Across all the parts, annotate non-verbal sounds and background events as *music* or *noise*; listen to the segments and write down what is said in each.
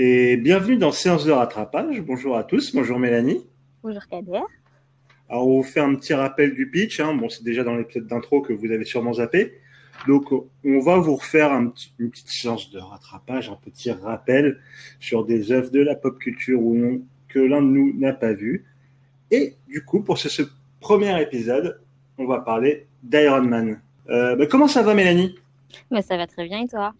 et bienvenue dans Séance de rattrapage. Bonjour à tous, bonjour Mélanie. Bonjour Kader. Alors on vous fait un petit rappel du pitch, hein. bon c'est déjà dans l'épisode d'intro que vous avez sûrement zappé. Donc on va vous refaire un une petite séance de rattrapage, un petit rappel sur des œuvres de la pop culture ou non que l'un de nous n'a pas vu. Et du coup pour ce, ce premier épisode, on va parler d'Iron Man. Euh, bah, comment ça va Mélanie? Mais ça va très bien et toi?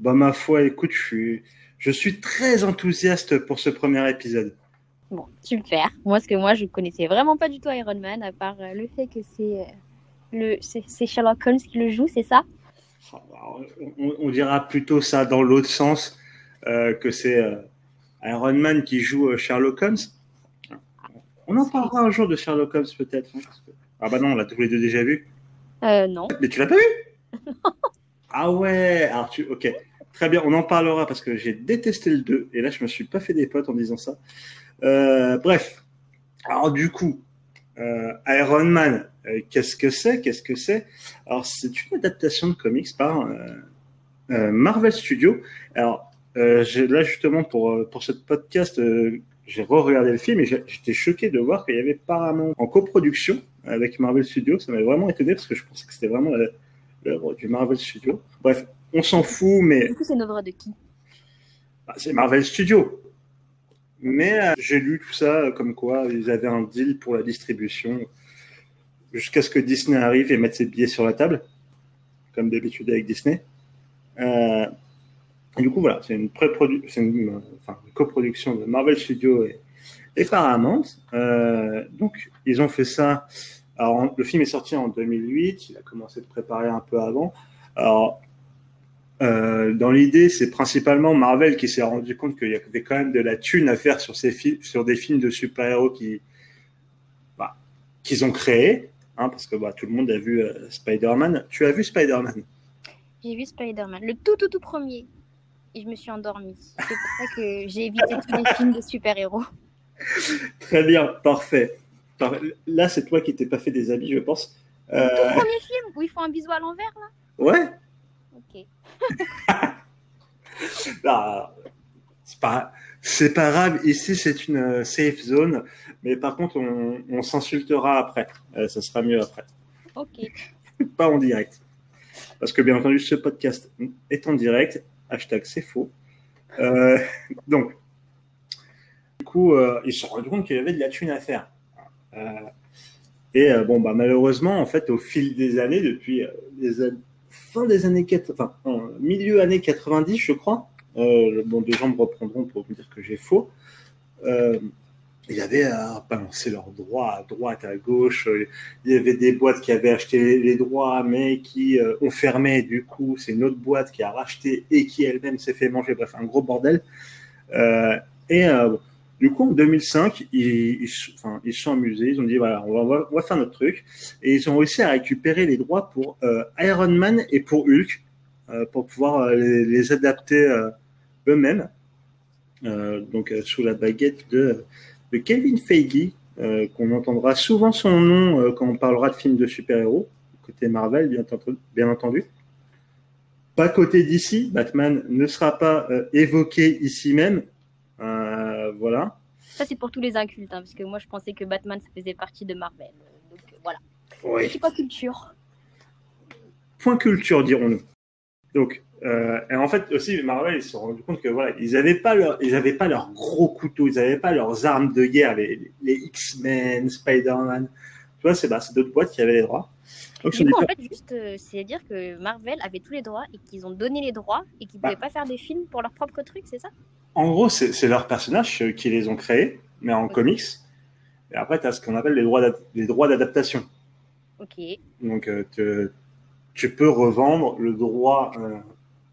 Bah ma foi, écoute, je suis, je suis très enthousiaste pour ce premier épisode. Bon, super. Moi, parce que moi, je connaissais vraiment pas du tout Iron Man, à part euh, le fait que c'est euh, le c'est Sherlock Holmes qui le joue, c'est ça? Alors, On, on dira plutôt ça dans l'autre sens, euh, que c'est euh, Iron Man qui joue Sherlock Holmes. On en parlera un jour de Sherlock Holmes peut-être. hein, que- Ah bah non, on l'a tous les deux déjà vu. Euh, non. Mais tu l'as pas vu? *laughs* Ah ouais, alors tu, ok, très bien, on en parlera parce que j'ai détesté le 2 et là je me suis pas fait des potes en disant ça. Euh, bref, alors du coup, euh, Iron Man, euh, qu'est-ce que c'est? Qu'est-ce que c'est? Alors c'est une adaptation de comics par Marvel Studios. Alors là justement pour pour ce podcast, j'ai re-regardé le film et j'étais choqué de voir qu'il y avait Paramount en coproduction avec Marvel Studios. Ça m'a vraiment étonné parce que je pensais que c'était vraiment l'œuvre du Marvel Studios. Bref, on s'en fout, mais Du coup, c'est une œuvre de qui bah, c'est Marvel Studios. Mais euh, j'ai lu tout ça euh, comme quoi ils avaient un deal pour la distribution jusqu'à ce que Disney arrive et mette ses billets sur la table, comme d'habitude avec Disney. Euh, et du coup, voilà, c'est une, pré-produ- c'est une, enfin, une coproduction de Marvel Studios et, et Paramount. Euh, donc, ils ont fait ça. Alors, le film est sorti en 2008. Il a commencé de préparer un peu avant. Alors, euh, dans l'idée, c'est principalement Marvel qui s'est rendu compte qu'il y avait quand même de la thune à faire sur, ces sur des films de super-héros qui, bah, qu'ils ont créés, hein, parce que bah, tout le monde a vu euh, Spider-Man. Tu as vu Spider-Man? J'ai vu Spider-Man, le tout tout tout premier. Et je me suis endormie. C'est pour ça que j'ai évité tous les films de super-héros. *laughs* Très bien, parfait. Par- Là, c'est toi qui t'es pas fait des habits, je pense. Euh, Le tout premier film où ils font un bisou à l'envers, là ouais, Ok. *laughs* Ah, c'est pas, c'est pas grave. Ici, c'est une euh, safe zone, mais par contre, on, on s'insultera après. Euh, ça sera mieux après. Ok. *laughs* pas en direct. Parce que bien entendu, ce podcast est en direct. Hashtag c'est faux. Euh, *laughs* donc, du coup, euh, ils se sont rendus compte qu'il y avait de la thune à faire. Et bon, bah, malheureusement, en fait, au fil des années, depuis euh, les an- fin des années 80, enfin, en milieu années 90, je crois, euh, bon, des gens me reprendront pour me dire que j'ai faux. Euh, il y avait à balancer leurs droits à droite, à gauche. euh, il y avait des boîtes qui avaient acheté les droits, mais qui euh, ont fermé. Du coup, c'est une autre boîte qui a racheté et qui elle-même s'est fait manger. Bref, un gros bordel. Euh, et euh, du coup, en 2005, ils, ils, enfin, sont amusés. Ils ont dit voilà, on va, faire notre truc. Et ils ont réussi à récupérer les droits pour euh, Iron Man et pour Hulk euh, pour pouvoir euh, les, adapter eux-mêmes. Donc, sous la baguette de, Kevin Feige, qu'on entendra souvent son nom quand on parlera de films de super-héros, côté Marvel, bien, entendu-. Pas côté d'ici, Batman ne sera pas évoqué ici même. Voilà. Ça, c'est pour tous les incultes, hein, parce que moi, je pensais que Batman, ça faisait partie de Marvel. Donc, euh, voilà. Oui. C'est pas culture. Point culture, dirons-nous. Donc, euh, et en fait aussi, Marvel, ils se sont rendus compte que voilà, ils n'avaient pas leur, ils avaient pas leurs gros couteaux, ils n'avaient pas leurs armes de guerre, les, les X-Men, Spider-Man. Tu vois, c'est bah, d'autres boîtes qui avaient les droits. Donc, Du coup, dit, en fait, juste, euh, c'est dire que Marvel avait tous les droits et qu'ils ont donné les droits et qu'ils Bah. pouvaient pas faire des films pour leur propre truc, c'est ça? En gros, c'est leurs personnages euh, qui les ont créés, mais en comics. Et après, tu as ce qu'on appelle les droits d'adaptation. Ok. Donc, euh, te- tu peux revendre le droit euh,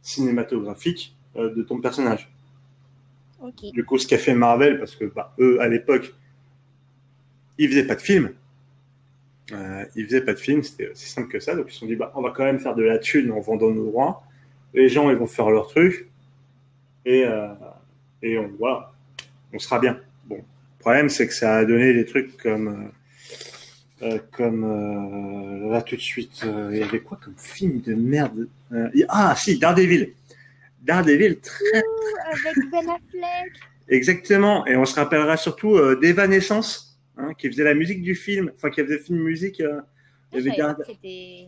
cinématographique euh, de ton personnage. Ok. Du coup, ce qu'a fait Marvel, parce que bah, eux, à l'époque, ils faisaient pas de films. Euh, ils faisaient pas de films, c'était aussi simple que ça. Donc, ils se sont dit, bah, on va quand même faire de la thune en vendant nos droits. Les gens, ils vont faire leur truc. Et, et on, voilà, on sera bien. Bon, le problème, c'est que ça a donné des trucs comme, euh, euh, comme euh, là tout de suite, il y avait quoi comme film de merde Ah, si, Daredevil. Daredevil très, avec Ben Affleck. Exactement. Et on se rappellera surtout euh, d'Evanescence, hein, qui faisait la musique du film, enfin qui faisait le film musique. Euh, Ah, c'était-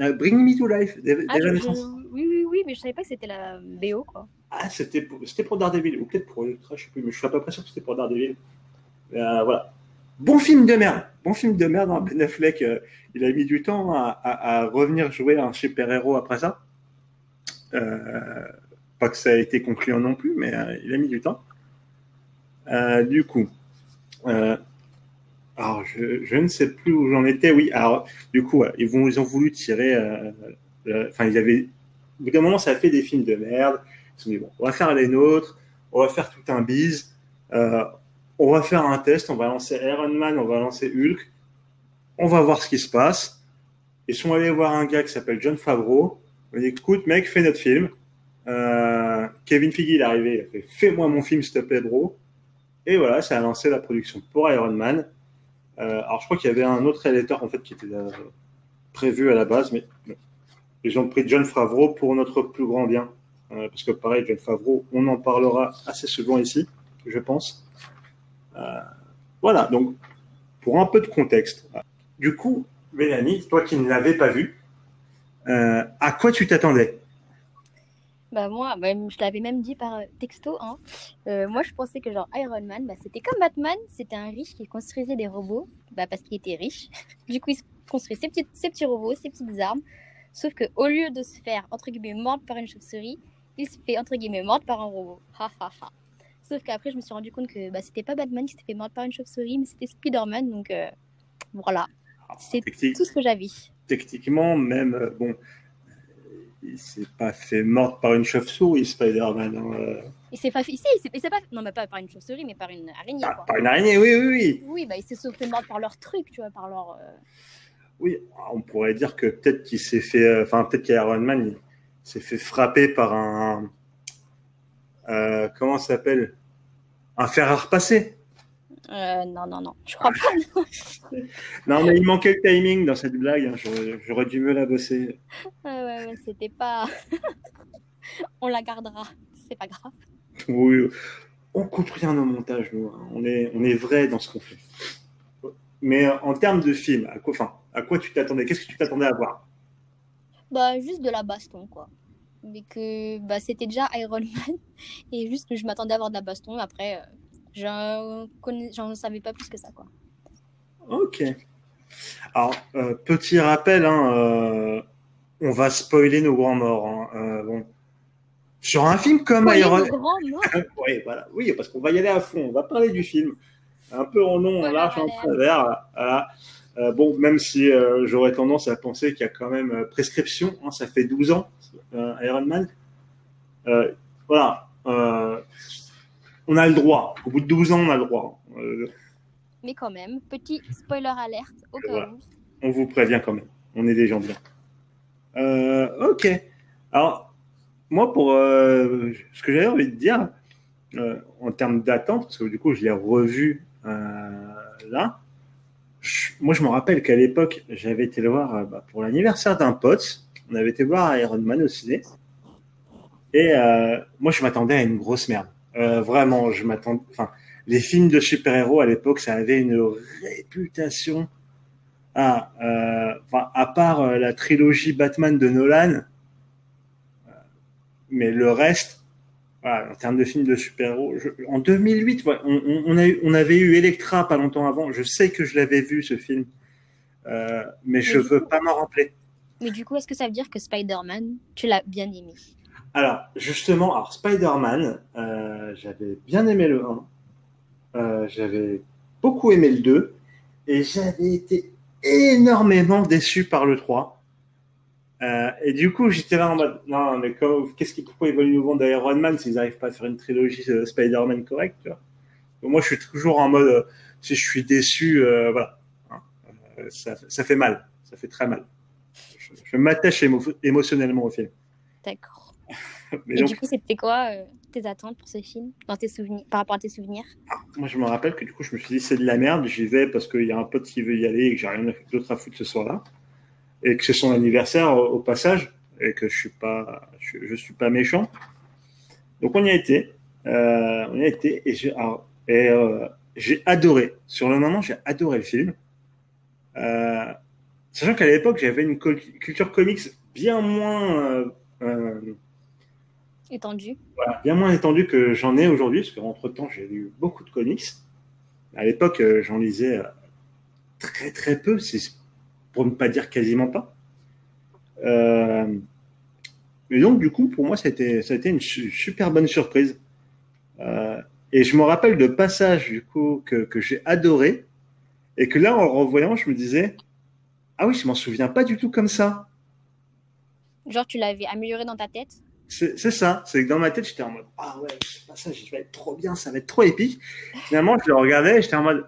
euh, Bring Me to Life Ah, d'Evanescence. Oui, oui, oui, mais je savais pas que c'était la BO, quoi. Ah, c'était pour, c'était pour Daredevil, ou peut-être pour Electra, je sais plus, mais je suis à peu près sûr que c'était pour Daredevil. Euh, voilà. Bon film de merde. Bon film de merde. hein. Ben Affleck, euh, il a mis du temps à, revenir jouer un super-héros après ça. Euh, pas que ça a été concluant non plus, mais il a mis du temps. Du coup, alors je, je ne sais plus où j'en étais. Oui, alors du coup, ils, vont, ils ont voulu tirer. Enfin, ils avaient. Au bout d'un moment, ça fait des films de merde. Ils se sont dit, bon, on va faire les nôtres, on va faire tout un bise, euh, on va faire un test, on va lancer Iron Man, on va lancer Hulk, on va voir ce qui se passe. Ils sont allés voir un gars qui s'appelle John Favreau. Il a dit, écoute, mec, fais notre film. Euh, Kevin Feige, il est arrivé, il a fait, fais-moi mon film, s'il te plaît, bro. Et voilà, ça a lancé la production pour Iron Man. Euh, alors, je crois qu'il y avait un autre réalisateur, en fait, qui était prévu à la base, mais. Ils ont pris John Favreau pour notre plus grand bien. Euh, parce que pareil, John Favreau, on en parlera assez souvent ici, je pense. Euh, voilà, donc pour un peu de contexte. Du coup, Mélanie, toi qui ne l'avais pas vu, euh, à quoi tu t'attendais? Bah moi, bah, je l'avais même dit par texto. Hein. Moi, je pensais que genre Iron Man, bah, c'était comme Batman, c'était un riche qui construisait des robots, bah, parce qu'il était riche. *laughs* du coup, il construisait ses petits, ses petits robots, ses petites armes. Sauf que au lieu de se faire entre guillemets mordre par une chauve-souris, il se fait entre guillemets mordre par un robot. Ha ha ha. Sauf qu'après, je me suis rendu compte que bah, c'était pas Batman qui s'était fait mordre par une chauve-souris, mais c'était Spider-Man. Donc euh, voilà, c'est Technique- tout ce que j'avais. Techniquement, même, euh, bon, il s'est pas fait mordre par une chauve-souris, Spider-Man. hein, euh. Il s'est pas fait ici, il s'est- il s'est pas non mais pas par une chauve-souris, mais par une araignée. Ah, quoi. par une araignée, oui, oui, oui. Oui, bah, ils se sont fait mordre par leur truc, tu vois, par leur. euh, Oui, on pourrait dire que peut-être qu'il s'est fait, euh, enfin peut-être qu'Iron Man s'est fait frapper par un, euh, comment ça s'appelle, un fer à repasser. euh, non, non, non, je crois pas. *laughs* Non, mais il manquait le timing dans cette blague. hein, J'aurais j'aurais dû me la bosser. Ouais, ouais, ouais, c'était pas. *laughs* On la gardera, c'est pas grave. Oui, on coupe rien au montage, nous. hein. On est, on est vrai dans ce qu'on fait. Mais en termes de film, à quoi, enfin, à quoi tu t'attendais? Qu'est-ce que tu t'attendais à voir? Bah, juste de la baston, quoi. Mais que bah, c'était déjà Iron Man, *laughs* et juste que je m'attendais à avoir de la baston, après, euh, j'en connais... savais pas plus que ça, quoi. Ok. Alors, euh, petit rappel, hein, euh, on va spoiler nos grands morts. hein. Euh, bon. Sur un film comme Iron morts? *laughs* oui, voilà. oui, parce qu'on va y aller à fond. On va parler du film. Un peu en long, en large, en travers. Voilà. Euh, bon, même si euh, j'aurais tendance à penser qu'il y a quand même euh, prescription. hein, ça fait 12 ans, euh, Iron Man. Euh, voilà. On a le droit. Au bout de 12 ans, on a le droit. Mais quand même, petit spoiler alerte, au cas Voilà. où. on vous prévient quand même. On est des gens bien. Ok. Alors, moi, pour ce que j'avais envie de dire, en termes d'attente, parce que du coup, je l'ai revu là. je- moi, je me rappelle qu'à l'époque, j'avais été le voir euh, bah, pour l'anniversaire d'un pote. On avait été voir Iron Man au ciné. Et euh, moi, je m'attendais à une grosse merde. Euh, vraiment, je m'attendais. Enfin, les films de super-héros à l'époque, ça avait une réputation. Ah, euh, à part euh, la trilogie Batman de Nolan, euh, mais le reste, voilà, en termes de films de super-héros, je- en 2008, ouais, on, on- on a eu- on avait eu Electra pas longtemps avant. Je sais que je l'avais vu ce film, euh, mais je Mais du veux coup- pas m'en rappeler. Mais du coup, est-ce que ça veut dire que Spider-Man, tu l'as bien aimé? Alors, justement, alors Spider-Man, euh, j'avais bien aimé le 1, euh, j'avais beaucoup aimé le 2, et j'avais été énormément déçu par le 3. Euh, et du coup, j'étais là en mode, non, mais qu'est-ce qu'ils, pourquoi ils veulent nous vendre Iron Man s'ils n'arrivent pas à faire une trilogie euh, Spider-Man correcte, tu vois? Donc, Moi, je suis toujours en mode, euh, si je suis déçu, euh, voilà, Hein, ça, ça fait mal, ça fait très mal. Je, je m'attache émo- émotionnellement au film. D'accord. *laughs* Et donc, du coup, c'était quoi tes attentes pour ce film dans tes souvenirs, par rapport à tes souvenirs? Moi, je me rappelle que du coup, je me suis dit, c'est de la merde, j'y vais parce qu'il y a un pote qui veut y aller et que j'ai rien d'autre à foutre ce soir-là. Et que c'est son anniversaire au, au passage et que je suis pas, je, je suis pas méchant. Donc on y a été, euh, on y a été et j'ai euh, j'ai adoré. Sur le moment, j'ai adoré le film. Euh, sachant qu'à l'époque, j'avais une culture comics bien moins étendue. Voilà, bien moins étendue que j'en ai aujourd'hui, parce qu'entre temps, j'ai lu beaucoup de comics. À l'époque, j'en lisais très très peu, pour ne pas dire quasiment pas. Euh, et donc, du coup, pour moi, ça a été, ça a été une super bonne surprise. Euh, et je me rappelle de passages, du coup, que, que j'ai adoré. Et que là, en le revoyant, je me disais, ah oui, je m'en souviens pas du tout comme ça. Genre, tu l'avais amélioré dans ta tête? C'est ça. C'est que dans ma tête, j'étais en mode, ah ouais, ce passage, il va être trop bien, ça va être trop épique. Finalement, je le regardais j'étais en mode,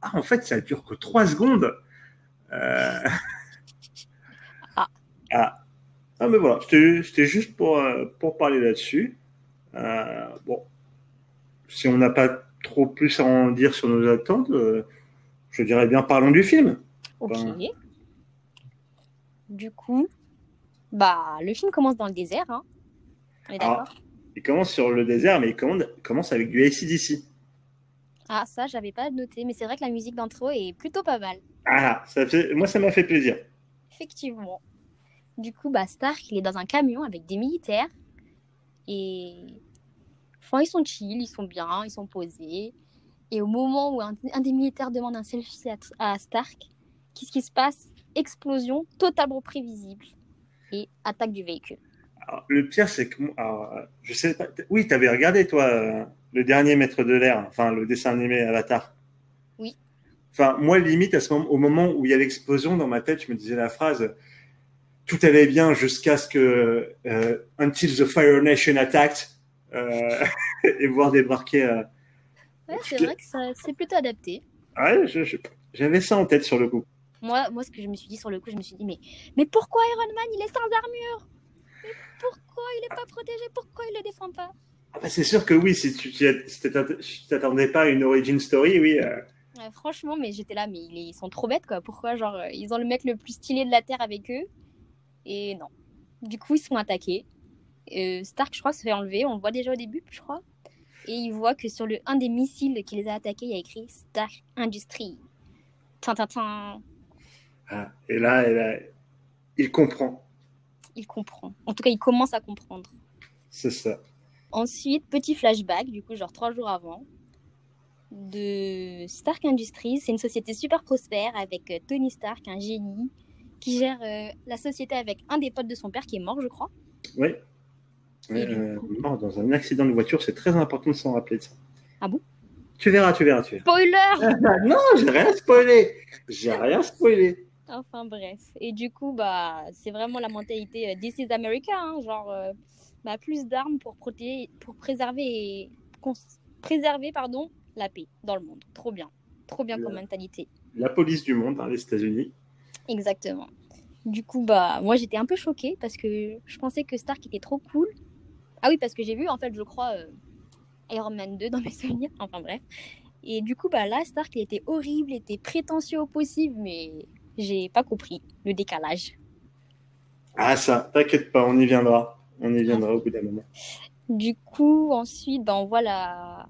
ah, en fait, ça dure que trois secondes. Euh... ah. ah. Ah, mais voilà, c'était juste pour, euh, pour parler là-dessus. Euh, bon, si on n'a pas trop plus à en dire sur nos attentes, euh, je dirais bien parlons du film. Ok. Du coup, bah, le film commence dans le désert. Hein. On est d'accord? Il commence sur le désert, mais il commence avec du ACDC. Ah, ça, j'avais pas noté, mais c'est vrai que la musique d'intro est plutôt pas mal. Ah, ça fait... moi, ça m'a fait plaisir. Effectivement. Du coup, bah, Stark, il est dans un camion avec des militaires. Et. Enfin, ils sont chill, ils sont bien, ils sont posés. Et au moment où un, des militaires demande un selfie à, Stark, qu'est-ce qui se passe? Explosion totalement prévisible et attaque du véhicule. Le pire, c'est que. je sais pas. Oui, tu avais regardé, toi, le dernier maître de l'air, enfin, le dessin animé Avatar. Oui. Enfin, moi, limite, à ce moment, au moment où il y a l'explosion, dans ma tête, je me disais la phrase tout allait bien jusqu'à ce que euh, Until the Fire Nation attaque euh, *laughs* et voir débarquer. Euh, ouais, c'est vrai que c'est plutôt adapté. Ouais, j'avais ça en tête sur le coup. Moi, moi, ce que je me suis dit sur le coup, je me suis dit, mais, mais pourquoi Iron Man, il est sans armure? Pourquoi il n'est pas protégé? Pourquoi il ne le défend pas? Ah bah, C'est sûr que oui, si tu si t'attendais pas à une origin story, oui. franchement, mais j'étais là, mais ils sont trop bêtes, quoi. Pourquoi, genre, ils ont le mec le plus stylé de la Terre avec eux? Et non. Du coup, ils sont attaqués. Euh, Stark, je crois, se fait enlever. On le voit déjà au début, je crois. Et il voit que sur le un des missiles qui les a attaqués, il y a écrit Stark Industries. Tintintin. Ah, et là, il comprend. Il comprend. En tout cas, il commence à comprendre. C'est ça. Ensuite, petit flashback, du coup, genre trois jours avant, de Stark Industries. C'est une société super prospère avec euh, Tony Stark, un génie, qui gère euh, la société avec un des potes de son père qui est mort, je crois. Oui. Euh, mort dans un accident de voiture, c'est très important de s'en rappeler de ça. Ah bon? Tu verras, tu verras, tu verras. Spoiler *laughs* Non, j'ai rien spoilé. J'ai rien spoilé. Enfin bref. Et du coup, bah, c'est vraiment la mentalité euh, This is America, hein, genre bah, plus d'armes pour, protéger, pour préserver, et, préserver pardon, la paix dans le monde. Trop bien. Trop bien comme mentalité. La police du monde, hein, les États-Unis. Exactement. Du coup, bah, moi j'étais un peu choquée parce que je pensais que Stark était trop cool. Ah oui, parce que j'ai vu en fait, je crois, euh, Iron Man 2 dans mes *laughs* souvenirs. Enfin bref. Et du coup, bah là, Stark il était horrible, il était prétentieux au possible, mais j'ai pas compris le décalage. Ah ça, t'inquiète pas, on y viendra. On y viendra au bout d'un moment. Du coup, ensuite, bah, on voit la.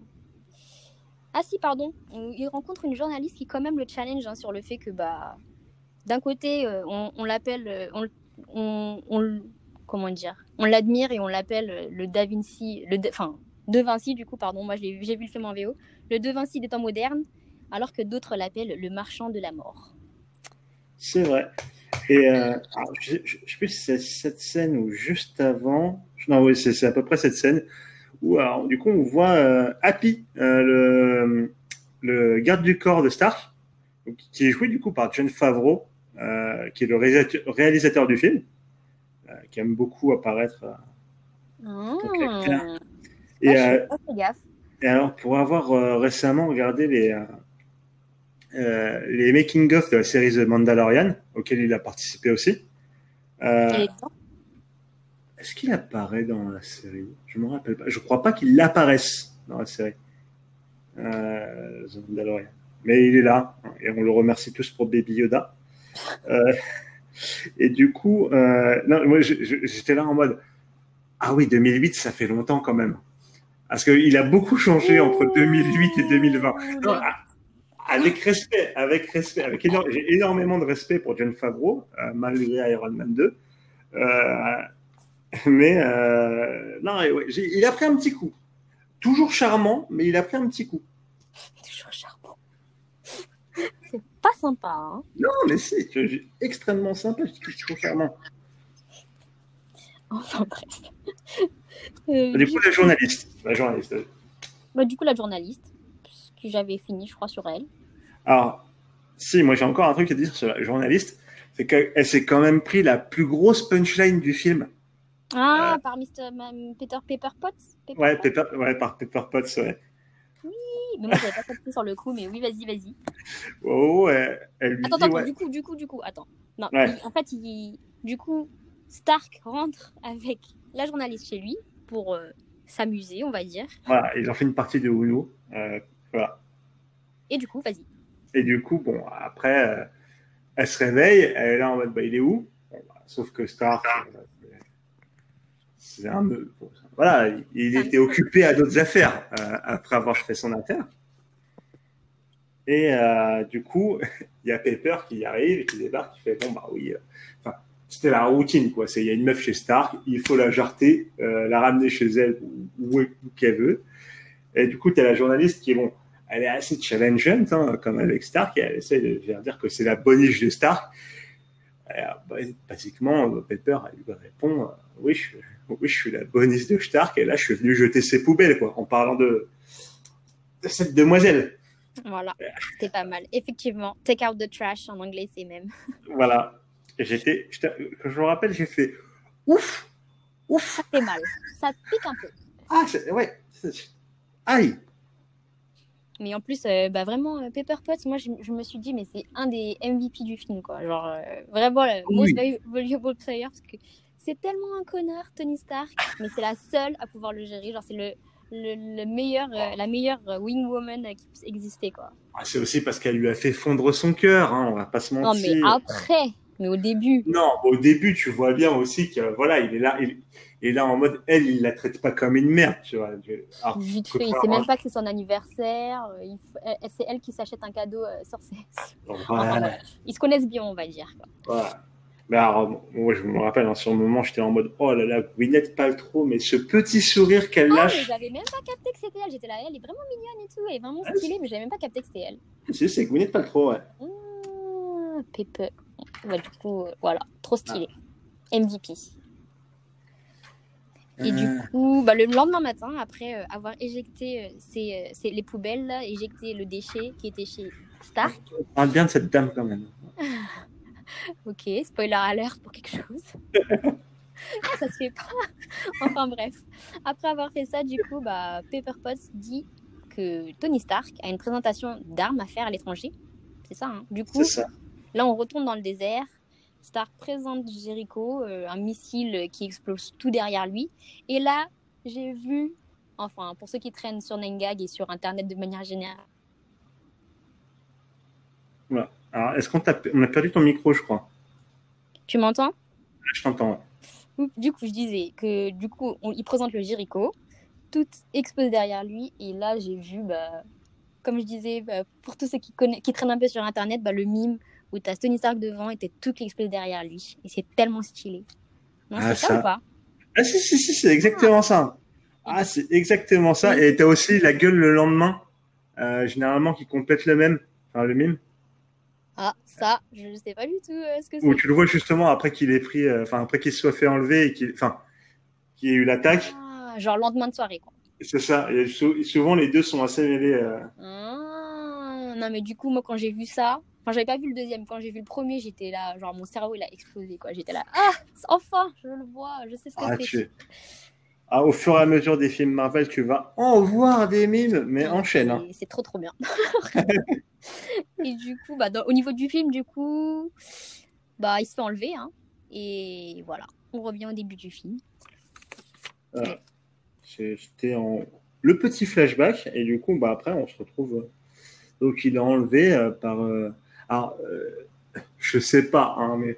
Ah si, pardon. Il rencontre une journaliste qui quand même le challenge hein, sur le fait que bah d'un côté, euh, on, l'appelle, euh, on, comment dire, on l'admire et on l'appelle euh, le Da Vinci, le, enfin, De Vinci du coup, pardon, moi j'ai vu le film en VO, le De Vinci des temps modernes, alors que d'autres l'appellent le marchand de la mort. C'est vrai. Et je, ne sais plus si c'est cette scène ou juste avant. Non, oui, c'est à peu près cette scène où, alors, du coup, on voit Happy, le, le, garde du corps de Stark, qui est joué du coup par John Favreau, euh, qui est le réalisateur, du film, euh, qui aime beaucoup apparaître. Et, ah, et, alors, pour avoir récemment regardé les, les making-of de la série The Mandalorian, auquel il a participé aussi, est-ce qu'il apparaît dans la série? Je me rappelle pas. Je crois pas qu'il apparaisse dans la série. Euh, The Mandalorian. Mais il est là et on le remercie tous pour Baby Yoda. Euh, *laughs* et du coup, euh, non, moi j'étais là en mode Ah oui, 2008, ça fait longtemps quand même. Parce qu'il a beaucoup changé entre 2008 et 2020. Non, avec respect, avec respect, avec j'ai énormément de respect pour John Favreau, euh, malgré Iron Man 2. Euh, mais euh, non, il a pris un petit coup. Toujours charmant, mais il a pris un petit coup. Toujours charmant. C'est pas sympa. Hein non, mais c'est extrêmement sympa. toujours charmant. Enfin bref. Euh, du coup, la journaliste. La journaliste. Bah, du coup, la journaliste, que j'avais fini, je crois, sur elle. Alors, si, moi j'ai encore un truc à dire sur la journaliste, c'est qu'elle s'est quand même pris la plus grosse punchline du film. Ah, euh, par Mr. Peter Pepper Potts ouais, Pepper, ouais, par Pepper Potts, ouais. Oui, mais moi j'avais pas compris sur le coup, mais oui, vas-y, vas-y. Oh, elle lui attends, attends, du coup, du coup, du coup, attends. Non, en fait, il, du coup, Stark rentre avec la journaliste chez lui pour euh, s'amuser, on va dire. Voilà, ils ont fait une partie de Uno. Euh, voilà. Et du coup, vas-y. Et du coup, bon, après, euh, elle se réveille, elle est là en mode, bah, il est où? Bah, Sauf que Stark, c'est un voilà, il était occupé à d'autres affaires après avoir fait son affaire. Et du coup, *laughs* il y a Pepper qui arrive et qui débarque, qui fait bon bah oui, enfin c'était la routine, quoi. C'est il y a une meuf chez Stark, il faut la jarter, euh, la ramener chez elle où, qu'elle veut. Et du coup, tu as la journaliste qui est bon, elle est assez challengeante, hein, comme avec Stark, et elle essaie de faire dire que c'est la boniche de Stark. Et, bah, basiquement, Pepper lui répond euh, oui, je, oui, je suis la boniche de Stark, et là, je suis venu jeter ses poubelles, quoi, en parlant de, de cette demoiselle. Voilà, c'était pas mal. Effectivement, take out the trash en anglais, c'est même. *laughs* Voilà. J'étais, je me rappelle, j'ai fait ouf, ouf. Ça fait mal, ça pique un peu. Ah, ouais, aïe. Mais en plus, euh, bah vraiment, euh, Pepper Potts, moi je, me suis dit, mais c'est un des MVP du film, quoi. Genre, euh, vraiment, le most valuable player, parce que c'est tellement un connard, Tony Stark, mais c'est la seule à pouvoir le gérer. Genre, c'est le, le, meilleur, la meilleure wing woman qui puisse exister, quoi. Ah, c'est aussi parce qu'elle lui a fait fondre son cœur, hein, on va pas se mentir. Non, mais après, mais au début. Non, au début, tu vois bien aussi que voilà, il est là, il, est là en mode, elle, il la traite pas comme une merde, tu vois. Alors, Vite fait, il sait même pas que c'est son anniversaire. Euh, c'est elle qui s'achète un cadeau euh, sur ses. *laughs* Ils se connaissent bien, on va dire. Voilà. Mais alors, moi, je me rappelle, hein, sur le moment, j'étais en mode, oh là là, Gwyneth trop mais ce petit sourire qu'elle ah, lâche. Ah, j'avais même pas capté que c'était elle. J'étais là, elle est vraiment mignonne et tout, elle est vraiment stylée, mais j'avais même pas capté que c'était elle. Si, c'est Gwyneth Paltrow, ouais. Mmh, Pépé. Bah, du coup, euh, voilà, trop stylé. MVP. Et du euh. coup, bah, le lendemain matin, après euh, avoir éjecté les poubelles, éjecté le déchet qui était chez Stark. On parle bien de cette dame quand même. *laughs* ok, spoiler alert pour quelque chose. ah, *laughs* ça se fait pas. enfin bref. Après avoir fait ça, du coup, bah, Pepper Potts dit que Tony Stark a une présentation d'armes à faire à l'étranger. C'est ça, hein Du coup, ça. Là, on retourne dans le désert. Stark présente Jericho, euh, un missile qui explose tout derrière lui. Et là, j'ai vu, enfin, pour ceux qui traînent sur Nengag et sur Internet de manière générale. Voilà. Alors, est-ce qu'on a... On a perdu ton micro, je crois Tu m'entends? Je t'entends. Du coup, je disais que du coup, il présente le Jericho, tout explose derrière lui. Et là, j'ai vu, bah, comme je disais, bah, pour tous ceux qui, qui traînent un peu sur Internet, bah, le mime où tu as Tony Stark devant et t'es tout qui explose derrière lui. Et c'est tellement stylé. Non, ah, c'est ça. ou pas? Ah, si, si, si, c'est exactement ça. Ah, c'est exactement ça. Et tu as aussi la gueule le lendemain, euh, généralement qui complète le même, enfin le mime. Ah, ça, je ne sais pas du tout euh, ce que c'est. Où tu le vois justement après qu'il ait pris, euh, enfin après qu'il se soit fait enlever et qu'il, qu'il ait eu l'attaque. Ah, genre lendemain de soirée, quoi. C'est ça. Et souvent les deux sont assez mêlés. Ah, non, mais du coup, moi, quand j'ai vu ça, Enfin, j'avais pas vu le deuxième. Quand j'ai vu le premier, j'étais là, genre mon cerveau il a explosé quoi. J'étais là, ah, enfin, je le vois, je sais ce que ah, c'est. Ah, au fur et à mesure des films Marvel, tu vas en voir des mimes, mais enchaîne. Hein. C'est trop trop bien. *laughs* et du coup, bah, au niveau du film, du coup, bah, il se fait enlever. Hein, et voilà, on revient au début du film. C'était en le petit flashback, et du coup, bah, après, on se retrouve. Euh, donc, il est enlevé euh, par. Euh, alors, euh, je sais pas, hein, mais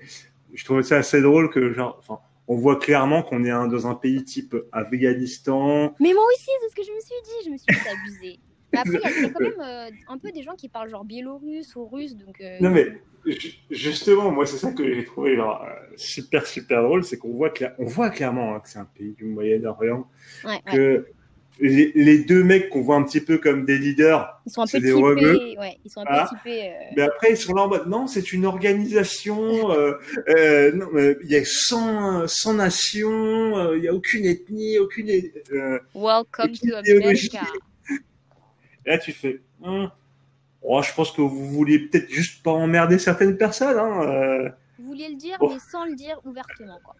je trouvais ça assez drôle que, genre, enfin, on voit clairement qu'on est un- dans un pays type Afghanistan. Mais moi aussi, c'est ce que je me suis dit. Je me suis dit, abusé. *laughs* Mais après, il y a- il y, a quand même euh, un peu des gens qui parlent genre biélorusse ou russe. Donc, euh, Non mais ju- justement, moi c'est ça que j'ai trouvé genre, euh, super super drôle, c'est qu'on voit, cla- on voit clairement hein, que c'est un pays du Moyen-Orient, ouais, ouais. Les, les deux mecs qu'on voit un petit peu comme des leaders, Ils sont un peu c'est des typés. Ouais, ils sont un Ah. peu typés. euh, mais après ils sont là en mode non, c'est une organisation, euh, euh, non, il y a 100, 100 nations, euh, il y a aucune ethnie, aucune. euh, Welcome Aucune to. America. *laughs* Là tu fais, Hum, oh, je pense que vous vouliez peut-être juste pas emmerder certaines personnes. Hein. Vous vouliez le dire, Bon. mais sans le dire ouvertement, quoi.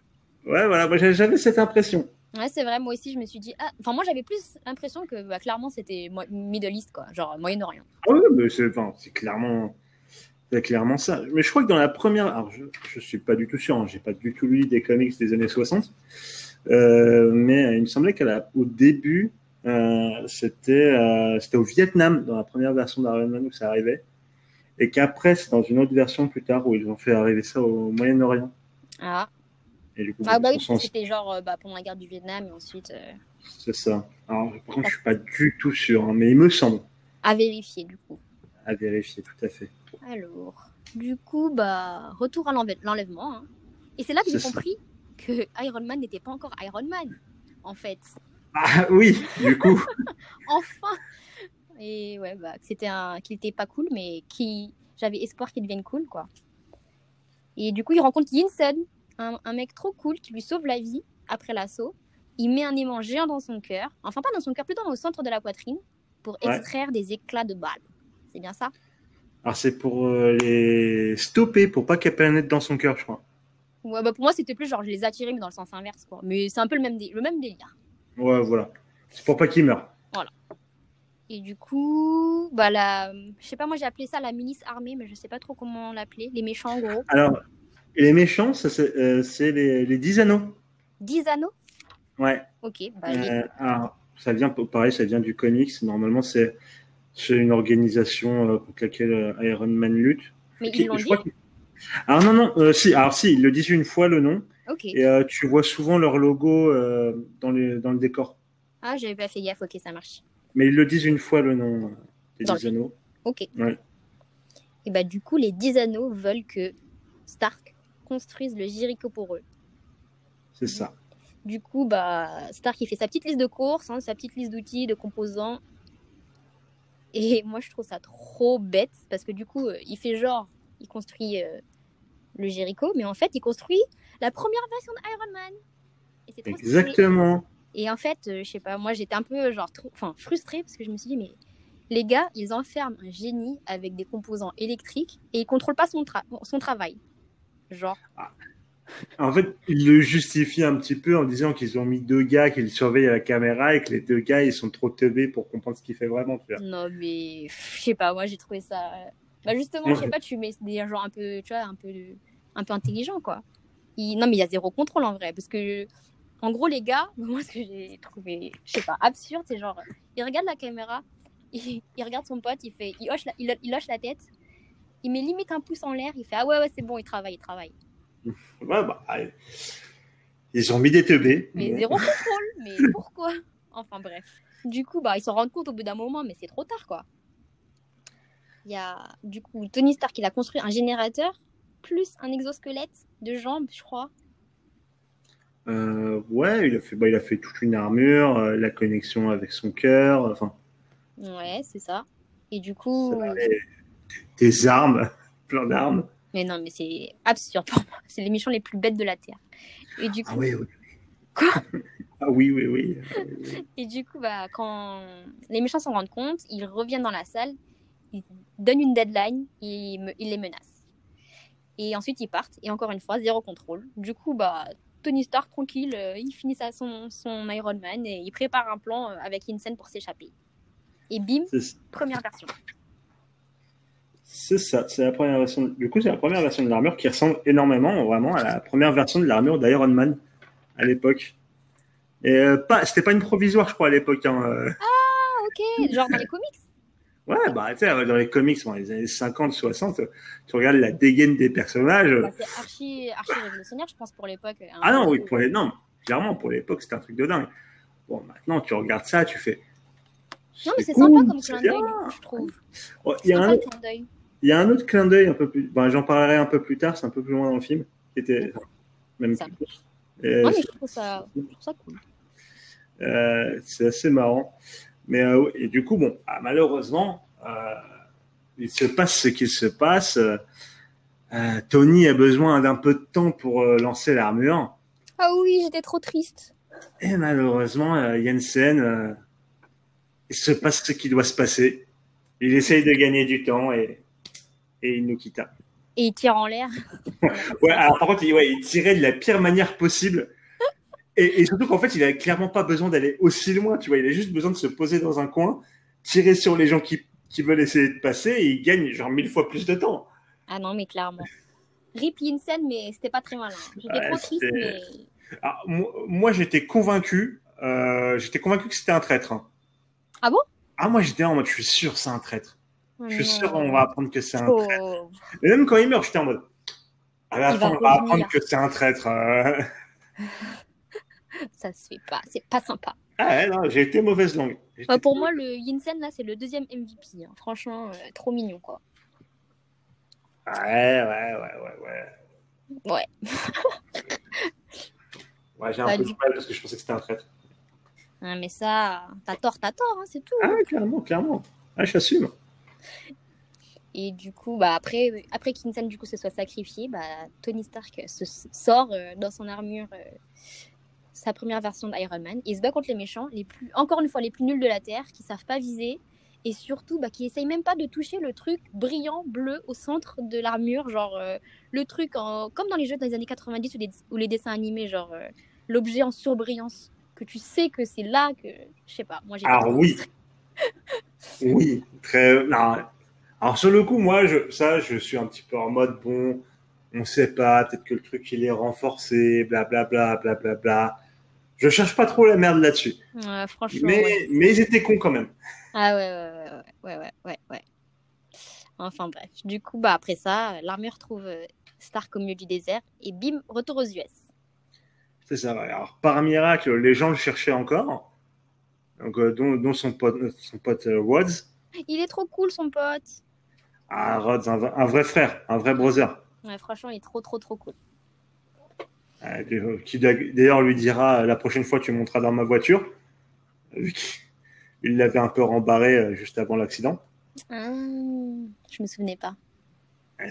Ouais, voilà, moi j'avais cette impression. Ouais, c'est vrai, moi aussi, je me suis dit. Ah, enfin, moi, j'avais plus l'impression que bah, clairement, c'était Middle East, quoi. Genre Moyen-Orient. Ah mais c'est enfin, clairement, c'est clairement ça. Mais je crois que dans la première, alors je, je suis pas du tout sûr, hein, j'ai pas du tout lu des comics des années 60, euh, mais il me semblait qu'au début, euh, c'était euh, c'était au Vietnam dans la première version d'Iron Man où ça arrivait, et qu'après c'est dans une autre version plus tard où ils ont fait arriver ça au Moyen-Orient. Ah, Et du coup, ah bah oui, c'était genre euh, bah, pendant la guerre du Vietnam et ensuite euh, c'est ça. Alors par contre, je suis pas du tout sûr, hein, mais il me semble à vérifier, du coup. à vérifier tout à fait. Alors, du coup, bah, retour à l'enlève- l'enlèvement. hein. Et c'est là que j'ai compris que Iron Man n'était pas encore Iron Man, en fait. Ah oui, du coup. *laughs* Enfin Et ouais, bah, c'était un... qu'il était pas cool, mais qui... j'avais espoir qu'il devienne cool, quoi. Et du coup, il rencontre Yinsen, un, un mec trop cool qui lui sauve la vie après l'assaut. Il met un aimant géant dans son cœur, enfin pas dans son cœur, plutôt au centre de la poitrine, pour Ouais. extraire des éclats de balles. C'est bien ça? Alors c'est pour euh, les stopper, pour pas qu'elle pénètre dans son cœur, je crois. Ouais, bah pour moi, c'était plus genre je les attirais, mais dans le sens inverse, quoi. Mais c'est un peu le même, dé- le même délire. Ouais, voilà. C'est pour pas qu'il meure. Et du coup, bah la... je sais pas, moi j'ai appelé ça la milice armée, mais je sais pas trop comment l'appeler. Les méchants, en gros. Alors, et les méchants, c'est euh, c'est les, les 10 anneaux. 10 anneaux? Ouais. Ok, bah, Euh, alors, ça vient, pareil, ça vient du comics. Normalement, c'est une organisation contre laquelle euh, Iron Man lutte. mais Qui- ils l'ont dit Alors non, non, si, alors si, ils le disent une fois le nom, Ok. et tu vois souvent leur logo dans, les, dans le décor. Ah, j'avais pas fait gaffe, ok, ça marche. Mais ils le disent une fois le nom des Dans 10 anneaux. Ok. Ouais. Et bah du coup, les 10 anneaux veulent que Stark construise le Jericho pour eux. C'est ça. Du coup, bah, Stark, il fait sa petite liste de courses, hein, sa petite liste d'outils, de composants. Et *laughs* moi, je trouve ça trop bête parce que du coup, euh, il fait genre, il construit euh, le Jericho, mais en fait, il construit la première version d'Iron Man. Et c'est trop stylé. Exactement. Et en fait, euh, je sais pas, moi, j'étais un peu genre, trop, enfin, frustrée parce que je me suis dit, mais les gars, ils enferment un génie avec des composants électriques et ils contrôlent pas son, tra- son travail. Genre, En fait, ils le justifient un petit peu en disant qu'ils ont mis deux gars qui le surveillent à la caméra et que les deux gars, ils sont trop teubés pour comprendre ce qu'il fait vraiment. Tu vois. Non, mais je sais pas, moi j'ai trouvé ça. euh, Bah justement, je sais pas, tu mets des gens un peu, tu vois, un peu, un peu intelligents, quoi. Il- Non, mais il y a zéro contrôle en vrai, parce que, en gros, les gars, *laughs* moi ce que j'ai trouvé, je sais pas, absurde, c'est genre, il regarde la caméra, *laughs* il, il regarde son pote, il fait, il hoche, la, il, il hoche la tête, il met limite un pouce en l'air, il fait, ah ouais, ouais, c'est bon, il travaille, il travaille. *laughs* Ouais, bah, allez. ils ont mis des teubés. Mais zéro contrôle, *laughs* mais pourquoi? Enfin bref. Du coup, bah, ils s'en rendent compte au bout d'un moment, mais c'est trop tard, quoi. Il y a, du coup, Tony Stark, il a construit un générateur, plus un exosquelette de jambes, je crois. Euh, ouais, il a, fait, bah, il a fait toute une armure, euh, la connexion avec son cœur, enfin, Ouais, c'est ça. Et du coup... et des armes, *laughs* plein d'armes. Mais non, mais c'est absurde pour moi. C'est les méchants les plus bêtes de la Terre. Et du coup, Ah oui, oui. Quoi? Ah oui, oui, oui. Ah. Et du coup, bah, quand les méchants s'en rendent compte, ils reviennent dans la salle, ils donnent une deadline, ils, me- ils les menacent. Et ensuite, ils partent. Et encore une fois, zéro contrôle. Du coup, bah, Tony Stark, tranquille, euh, il finit son, son Iron Man et il prépare un plan euh, avec Insane pour s'échapper. Et bim, première version. C'est ça, c'est la première version. Du coup, c'est la première version de l'armure qui ressemble énormément, vraiment, à la première version de l'armure d'Iron Man à l'époque. Et euh, pas, c'était pas une provisoire, je crois, à l'époque. hein, euh. Ah, ok, genre dans les comics? Ouais, bah, tu sais, dans les comics, dans les années 50, 60, tu regardes la dégaine des personnages. Bah, c'est archi, archi révolutionnaire, je pense, pour l'époque. Hein. Ah non, oui, pour les, non, clairement, pour l'époque, c'était un truc de dingue. Bon, maintenant, tu regardes ça, tu fais. Non, mais c'est sympa comme clin d'œil, je trouve. Oh, il, y a un, il y a un autre clin d'œil un peu plus. Ben, J'en parlerai un peu plus tard, c'est un peu plus loin dans le film. Qui était même plus. non, mais je trouve ça, je trouve ça cool. Euh, c'est assez marrant. Mais euh, et du coup, bon, ah, malheureusement, euh, il se passe ce qu'il se passe. Tony a besoin d'un peu de temps pour lancer l'armure. Ah oui, j'étais trop triste. Et malheureusement, Jensen, il se passe ce qui doit se passer. Il essaye de gagner du temps et, et il nous quitta. Et il tire en l'air. *laughs* ouais, alors par contre, il, ouais, il tirait de la pire manière possible. Et, et surtout qu'en fait, il a clairement pas besoin d'aller aussi loin, tu vois. Il a juste besoin de se poser dans un coin, tirer sur les gens qui, qui veulent essayer de passer et il gagne genre mille fois plus de temps. Ah non, mais clairement. Rip Yinsen, mais c'était pas très malin. J'étais ouais, trop triste, mais. Ah, moi, moi j'étais convaincu. Euh, j'étais convaincu que c'était un traître. Hein. Ah bon? Ah, moi, j'étais en mode, je suis sûr, c'est un traître. Je suis sûr, on va apprendre que c'est un oh. traître. Et même quand il meurt, j'étais en mode. À la il fin, on va apprendre que c'est un traître. Euh... *laughs* ça se fait pas. C'est pas sympa. Ah ouais, non, j'ai été mauvaise langue. Bah, pour moi, le Yinsen, là, c'est le deuxième MVP. Hein. Franchement, euh, trop mignon, quoi. Ouais, ouais, ouais, ouais, ouais. Ouais. *laughs* ouais, j'ai un bah, peu du mal parce que je pensais que c'était un traître. Ah, mais ça, t'as tort, t'as tort, hein, c'est tout. Ah, clairement, clairement. Ah, j'assume. Et du coup, bah, après, après qu'Insan du coup se soit sacrifié, bah, Tony Stark se sort euh, dans son armure euh, sa première version d'Iron Man. Il se bat contre les méchants, les plus, encore une fois les plus nuls de la Terre, qui savent pas viser et surtout bah, qui essayent même pas de toucher le truc brillant bleu au centre de l'armure, genre euh, le truc en... comme dans les jeux des années 90 ou les, ou les dessins animés, genre l'objet en surbrillance, que tu sais que c'est là que, je sais pas, moi j'ai. Alors oui, *laughs* oui, très. Non. Alors sur le coup, moi, je, ça, je suis un petit peu en mode bon, on sait pas, peut-être que le truc il est renforcé, blablabla, blablabla. Bla, bla, bla. Je cherche pas trop la merde là-dessus. Ouais, franchement. Mais, ouais. mais ils étaient cons quand même. Ah ouais, ouais, ouais, ouais, ouais, ouais, Enfin bref. Du coup, bah, après ça, l'armure trouve euh, Stark au milieu du désert et bim, retour aux US. C'est ça. Alors, par miracle, les gens le cherchaient encore. Donc, euh, dont, dont, son pote, son pote euh, Rhodes. Il est trop cool, son pote. Ah, Rhodes, un, un vrai frère, un vrai brother. Ouais, franchement, il est trop, trop, trop cool. Euh, qui d'ailleurs lui dira la prochaine fois tu monteras dans ma voiture, vu qu'il l'avait un peu rembarré juste avant l'accident. Ah, je me souvenais pas. Et.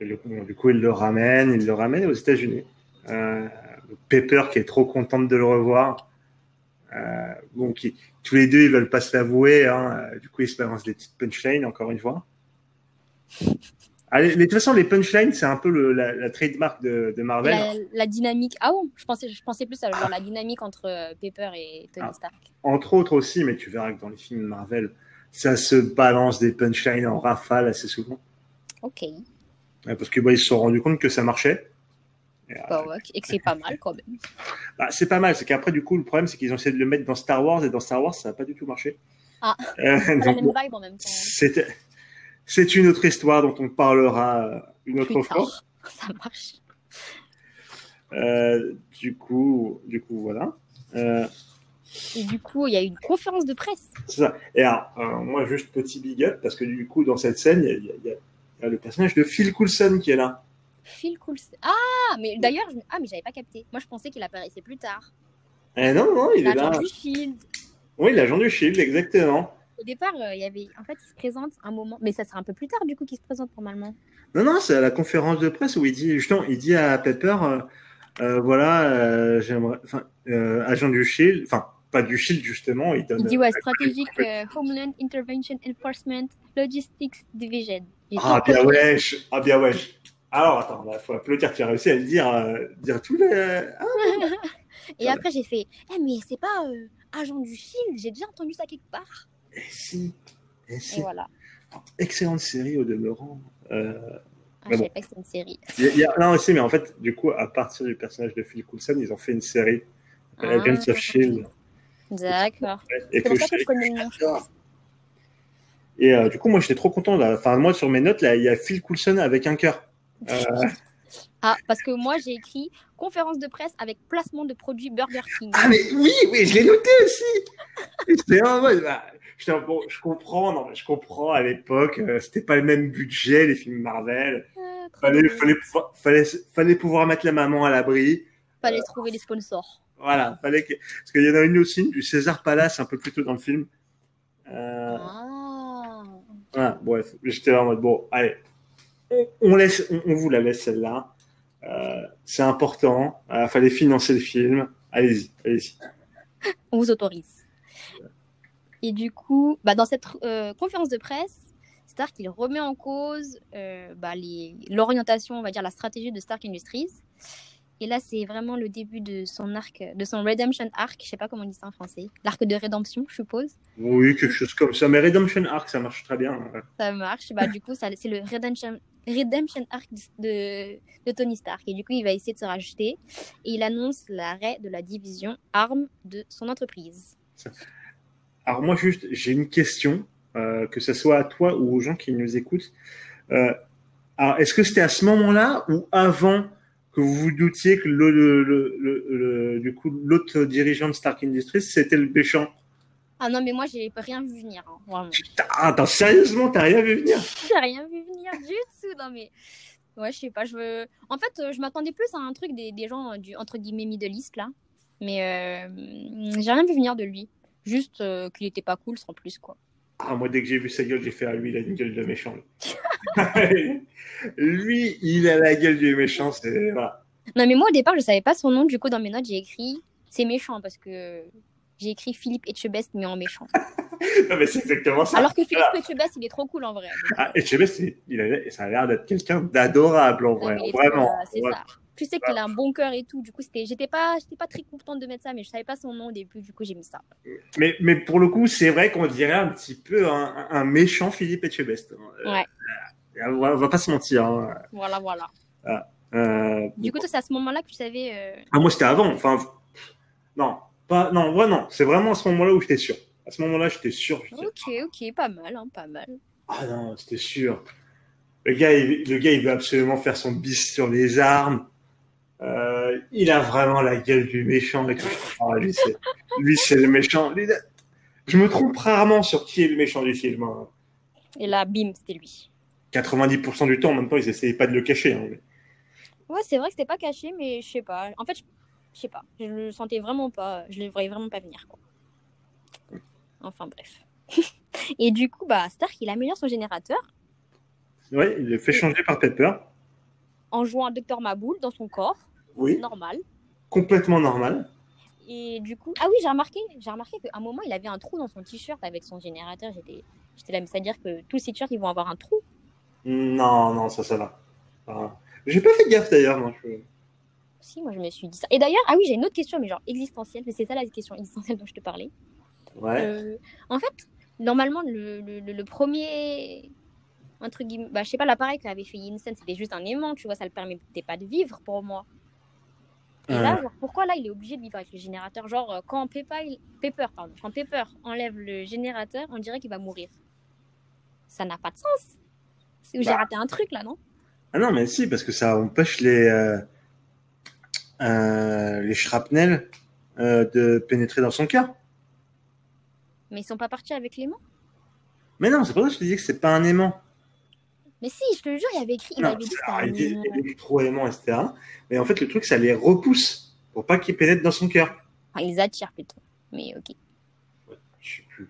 Et du coup, il le ramène, il le ramène aux États-Unis. Euh, Pepper qui est trop contente de le revoir. Euh, bon, qui, tous les deux ils veulent pas se l'avouer. Hein. Du coup, ils se balancent des petites punchlines encore une fois. Allez, mais de toute façon, les punchlines, c'est un peu le, la, la, trademark de, de Marvel. La, la, dynamique. Ah bon, je pensais, je pensais plus à genre, la dynamique entre euh, Pepper et Tony ah. Stark. Entre autres aussi, mais tu verras que dans les films de Marvel, ça se balance des punchlines en rafale assez souvent. Ok. Ouais, parce que bah, ils se sont rendus compte que ça marchait. Et, ouais, et que c'est pas mal quand même. *laughs* Bah, c'est pas mal, c'est qu'après, du coup, le problème, c'est qu'ils ont essayé de le mettre dans Star Wars, et dans Star Wars, ça n'a pas du tout marché. Ah, euh, *laughs* donc, la même vibe en même temps. C'était c'est une autre histoire dont on parlera une autre Plus fois. tard. *laughs* Ça marche. Euh, du coup, du coup, voilà. Euh, Et du coup, il y a eu une conférence de presse. c'est ça. Et alors, moi, juste petit big up, parce que du coup, dans cette scène, y y y il y a le personnage de Phil Coulson qui est là. Phil Coulson. Ah, mais d'ailleurs, je... ah, mais j'avais pas capté. Moi, je pensais qu'il apparaissait plus tard. Eh non, non, il est L'agent là. du Shield. Oui, l'agent du Shield, exactement. Au départ, euh, il y avait, en fait, il se présente un moment, mais ça sera un peu plus tard du coup qu'il se présente normalement. Non, non, c'est à la conférence de presse où il dit, justement, il dit à Pepper, euh, euh, voilà, j'aimerais, enfin, agent du Shield, enfin, pas du Shield justement, il donne. Il dit ouais, Strategic Homeland Intervention Enforcement Logistics Division. Ah tout, bien wesh, ah bien wesh. Alors attends, il faut applaudir, tu as réussi à le dire, euh, dire tous les. Ah, *laughs* Et après, j'ai fait, eh, mais c'est pas euh, agent du Shield, j'ai déjà entendu ça quelque part. et si, et Et si. voilà. Excellente série au demeurant. Euh, Ah, je bon. pas que c'était une série. il y a- il y a- non aussi, mais en fait, du coup, à partir du personnage de Phil Coulson, ils ont fait une série, Ah, Agents of Shield. D'accord. Et C'est pour ça que je connais le nom, je pense. Et euh, du coup, moi, j'étais trop content. Là. Enfin, moi, sur mes notes, là, il y a Phil Coulson avec un cœur. Euh, Ah, parce que moi, j'ai écrit conférence de presse avec placement de produits Burger King. Ah, mais oui, oui, je l'ai noté aussi. C'était en mode, bah, en- bon, je comprends, non, mais je comprends à l'époque, euh, c'était pas le même budget, les films Marvel. Ah, Fallait, fallait, pouvoir, fallait, fallait pouvoir mettre la maman à l'abri. Fallait trouver les sponsors. Voilà, fallait que, parce qu'il y en a une aussi, du César Palace, un peu plus tôt dans le film. Euh, Ah. voilà, bref, j'étais là en mode, bon, allez, on, laisse, on, vous la laisse celle-là. Euh, c'est important, euh, fallait financer le film. Allez-y, allez-y. On vous autorise. Et du coup, bah, dans cette euh, conférence de presse, Stark il remet en cause euh, bah, les- l'orientation, on va dire la stratégie de Stark Industries. Et là, c'est vraiment le début de son arc, de son redemption arc. Je sais pas comment on dit ça en français. L'arc de rédemption, je suppose. Oui, quelque chose comme ça. Mais Redemption Arc, ça marche très bien. Ça marche. Bah, du coup, ça, c'est le redemption, redemption arc de, de Tony Stark. Et du coup, il va essayer de se rajouter. Et il annonce l'arrêt de la division armes de son entreprise. Alors moi, juste, j'ai une question, euh, que ce soit à toi ou aux gens qui nous écoutent. Euh, alors, est-ce que c'était à ce moment-là ou avant que vous vous doutiez que le, le, le, le- le- du coup l'autre dirigeant de Stark Industries c'était le méchant? Ah non, mais moi, j'ai rien vu venir. hein, vraiment. Putain, attends, sérieusement, t'as rien vu venir? *laughs* J'ai rien vu venir du tout. Non, mais. Ouais, je sais pas. Je veux... En fait, euh, je m'attendais plus à un truc des, des gens du entre guillemets Middle East, là. Mais euh, j'ai rien vu venir de lui. Juste euh, qu'il était pas cool sans plus, quoi. Ah, moi, dès que j'ai vu sa gueule, j'ai fait à lui, il a une gueule de méchant. lui. *laughs* lui, il a la gueule du méchant, c'est voilà. Non, mais moi, au départ, je savais pas son nom. Du coup, dans mes notes, j'ai écrit. C'est méchant parce que j'ai écrit Philippe Etchebest, mais en méchant. *laughs* Non, mais c'est exactement ça. Alors que Philippe Etchebest, il est trop cool en vrai. Ah, Etchebest, il a, ça a l'air d'être quelqu'un d'adorable en vrai, vraiment. voilà, c'est Ouais. ça. Tu sais qu'il a un bon cœur et tout. Du coup, c'était, j'étais pas, j'étais pas très contente de mettre ça, mais je savais pas son nom au début. Du coup, j'ai mis ça. Mais, mais pour le coup, c'est vrai qu'on dirait un petit peu un, un méchant Philippe Etchebest. Euh, Ouais. euh, on, va, pas se mentir. hein. Voilà, voilà. Euh, Du coup, c'est à ce moment-là que tu savais. euh, ah, moi, c'était avant. Enfin, non, pas, non, vrai, non. C'est vraiment à ce moment-là où j'étais sûr. À ce moment-là, j'étais sûr. Ok, ok, pas mal, hein, pas mal. Ah non, c'était sûr. Le gars, il, le gars, il veut absolument faire son bis sur les armes. Euh, il a vraiment la gueule du méchant. Ah, lui, c'est, lui, c'est le méchant. Je me trompe rarement sur qui est le méchant du film. hein. Et là, bim, c'était lui. 90% du temps, en même temps, ils essayaient pas de le cacher. hein. Ouais, c'est vrai que c'était pas caché, mais je sais pas. En fait, je sais pas. Je le sentais vraiment pas. Je le voyais vraiment pas venir, quoi. Enfin, bref. *laughs* Et du coup, bah, Stark, il améliore son générateur Ouais, il le fait changer par Pepper. en jouant à Dr. Maboul dans son corps, Oui, normal. complètement normal. Et du coup, ah oui, j'ai remarqué, j'ai remarqué qu'à un moment, il avait un trou dans son t-shirt avec son générateur. J'étais, j'étais là, mais c'est-à-dire que tous ces t-shirts, ils vont avoir un trou? Non, non, ça, ça va. Ah. J'ai pas fait gaffe d'ailleurs, moi. je- Si, moi, je me suis dit ça. Et d'ailleurs, ah oui, j'ai une autre question, mais genre existentielle. Mais c'est ça la question existentielle dont je te parlais. Ouais. Euh, en fait, normalement, le, le, premier, entre guillemets, bah, je sais pas, l'appareil qu'avait fait Yinsen, c'était juste un aimant, tu vois, ça le permettait pas de vivre pour moi. Et là, genre, pourquoi là, il est obligé de vivre avec le générateur? Genre, euh, quand Pepper, il- Pepper, pardon, quand Pepper enlève le générateur, on dirait qu'il va mourir. Ça n'a pas de sens. C'est où j'ai Bah. raté un truc là, non? Ah non, mais si, parce que ça empêche les, euh, les shrapnels euh, de pénétrer dans son cœur. Mais ils sont pas partis avec l'aimant? Mais non, c'est pour ça que je te dis que c'est pas un aimant. Mais si, je te le jure, il avait écrit, il Non, avait dit alors, il aimant. etc. Mais en fait, le truc, ça les repousse pour pas qu'ils pénètrent dans son cœur. Enfin, ils attirent plutôt. Mais ok. Je sais plus.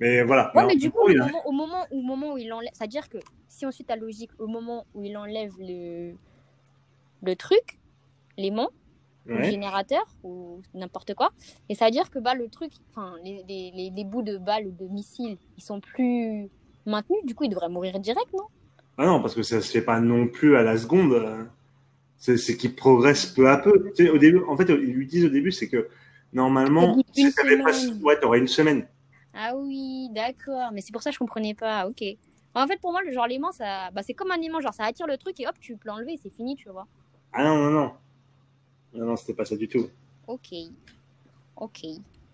Mais voilà. Ouais, mais du coup, au il a- moment, au moment, au moment où il enlève, c'est-à-dire que si on suit ta logique, au moment où il enlève le, le truc, l'aimant, ou le Ouais. générateur, ou n'importe quoi, et ça veut dire que bah, le truc, enfin, les, les, les, les bouts de balles ou de missiles, ils sont plus maintenus, du coup, il devrait mourir direct, non? Ah non, parce que ça se fait pas non plus à la seconde. C'est c'est qu'il progresse peu à peu. Tu sais, au début, en fait, ils lui disent au début, c'est que normalement, si t'avais pas- ouais, t'aurais une semaine. Ah oui, d'accord, mais c'est pour ça que je comprenais pas, ok. En fait, pour moi, le genre l'aimant, ça, bah, c'est comme un aimant, genre ça attire le truc et hop, tu peux l'enlever, c'est fini, tu vois. Ah non, non, non. Non, non, c'était pas ça du tout. Ok. Ok.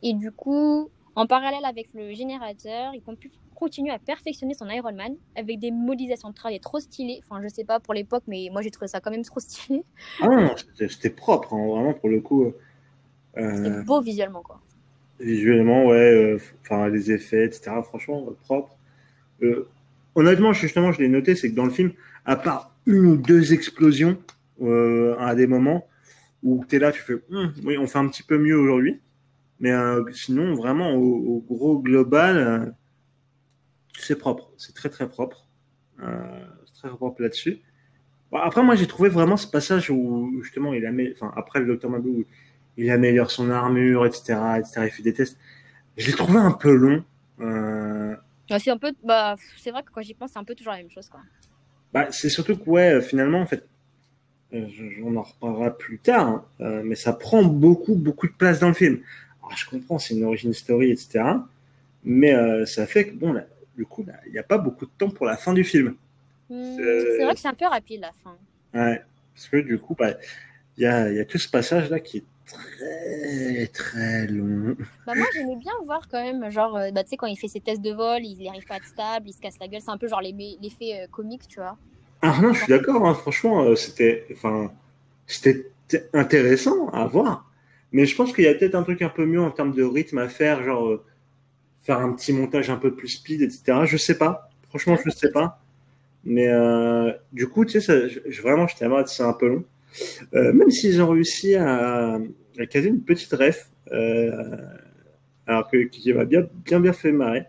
Et du coup, En parallèle avec le générateur, pu continuer à perfectionner son Iron Man avec des modélisations de travail trop stylées. Enfin, je sais pas pour l'époque, mais moi j'ai trouvé ça quand même trop stylé. Ah non, c'était- propre, hein, vraiment, pour le coup. Euh, C'était beau visuellement, quoi. visuellement, ouais, euh, enfin, les effets, etc., franchement, euh, propre. Euh, honnêtement, justement, je l'ai noté, c'est que dans le film, à part une ou deux explosions à des moments où tu es là, tu fais, Hum, oui, on fait un petit peu mieux aujourd'hui. Mais euh, sinon, vraiment, au, au gros global, euh, c'est propre. C'est très, très propre. Euh, c'est très propre là-dessus. Bon, après, moi, j'ai trouvé vraiment ce passage où, justement, il amé... enfin, après le Docteur Mabou, il améliore son armure, etc., etc., il fait des tests. Je l'ai trouvé un peu long. Euh, Ouais, C'est un peu, bah, c'est vrai que quand j'y pense, c'est un peu toujours la même chose, quoi. Bah, c'est surtout que, ouais, finalement, en fait, on en reparlera plus tard, hein, euh, mais ça prend beaucoup, beaucoup de place dans le film. Alors, je comprends, c'est une origin story, etc. Mais euh, ça fait que, bon, là, du coup, il n'y a pas beaucoup de temps pour la fin du film. Hmm, C'est- vrai que c'est un peu rapide, la fin. Ouais, parce que, du coup, bah, il y a, il y a tout ce passage-là qui est très, très long. Bah, moi, j'aimais bien voir quand même, genre, euh, bah, tu sais, quand il fait ses tests de vol, il n'arrive pas à être stable, il se casse la gueule. C'est un peu genre les- l'effet euh, comique, tu vois. Ah non, je suis d'accord, hein, franchement, euh, c'était, enfin, intéressant à voir. Mais je pense qu'il y a peut-être un truc un peu mieux en termes de rythme à faire, genre euh, faire un petit montage un peu plus speed, etc. Je sais pas. Franchement, je sais pas. Mais euh, du coup, tu sais, ça, je- vraiment, j'étais à c'est un peu long. Même s'ils ont réussi à, à caser une petite ref, alors que qui m'a bien, bien, bien fait marrer.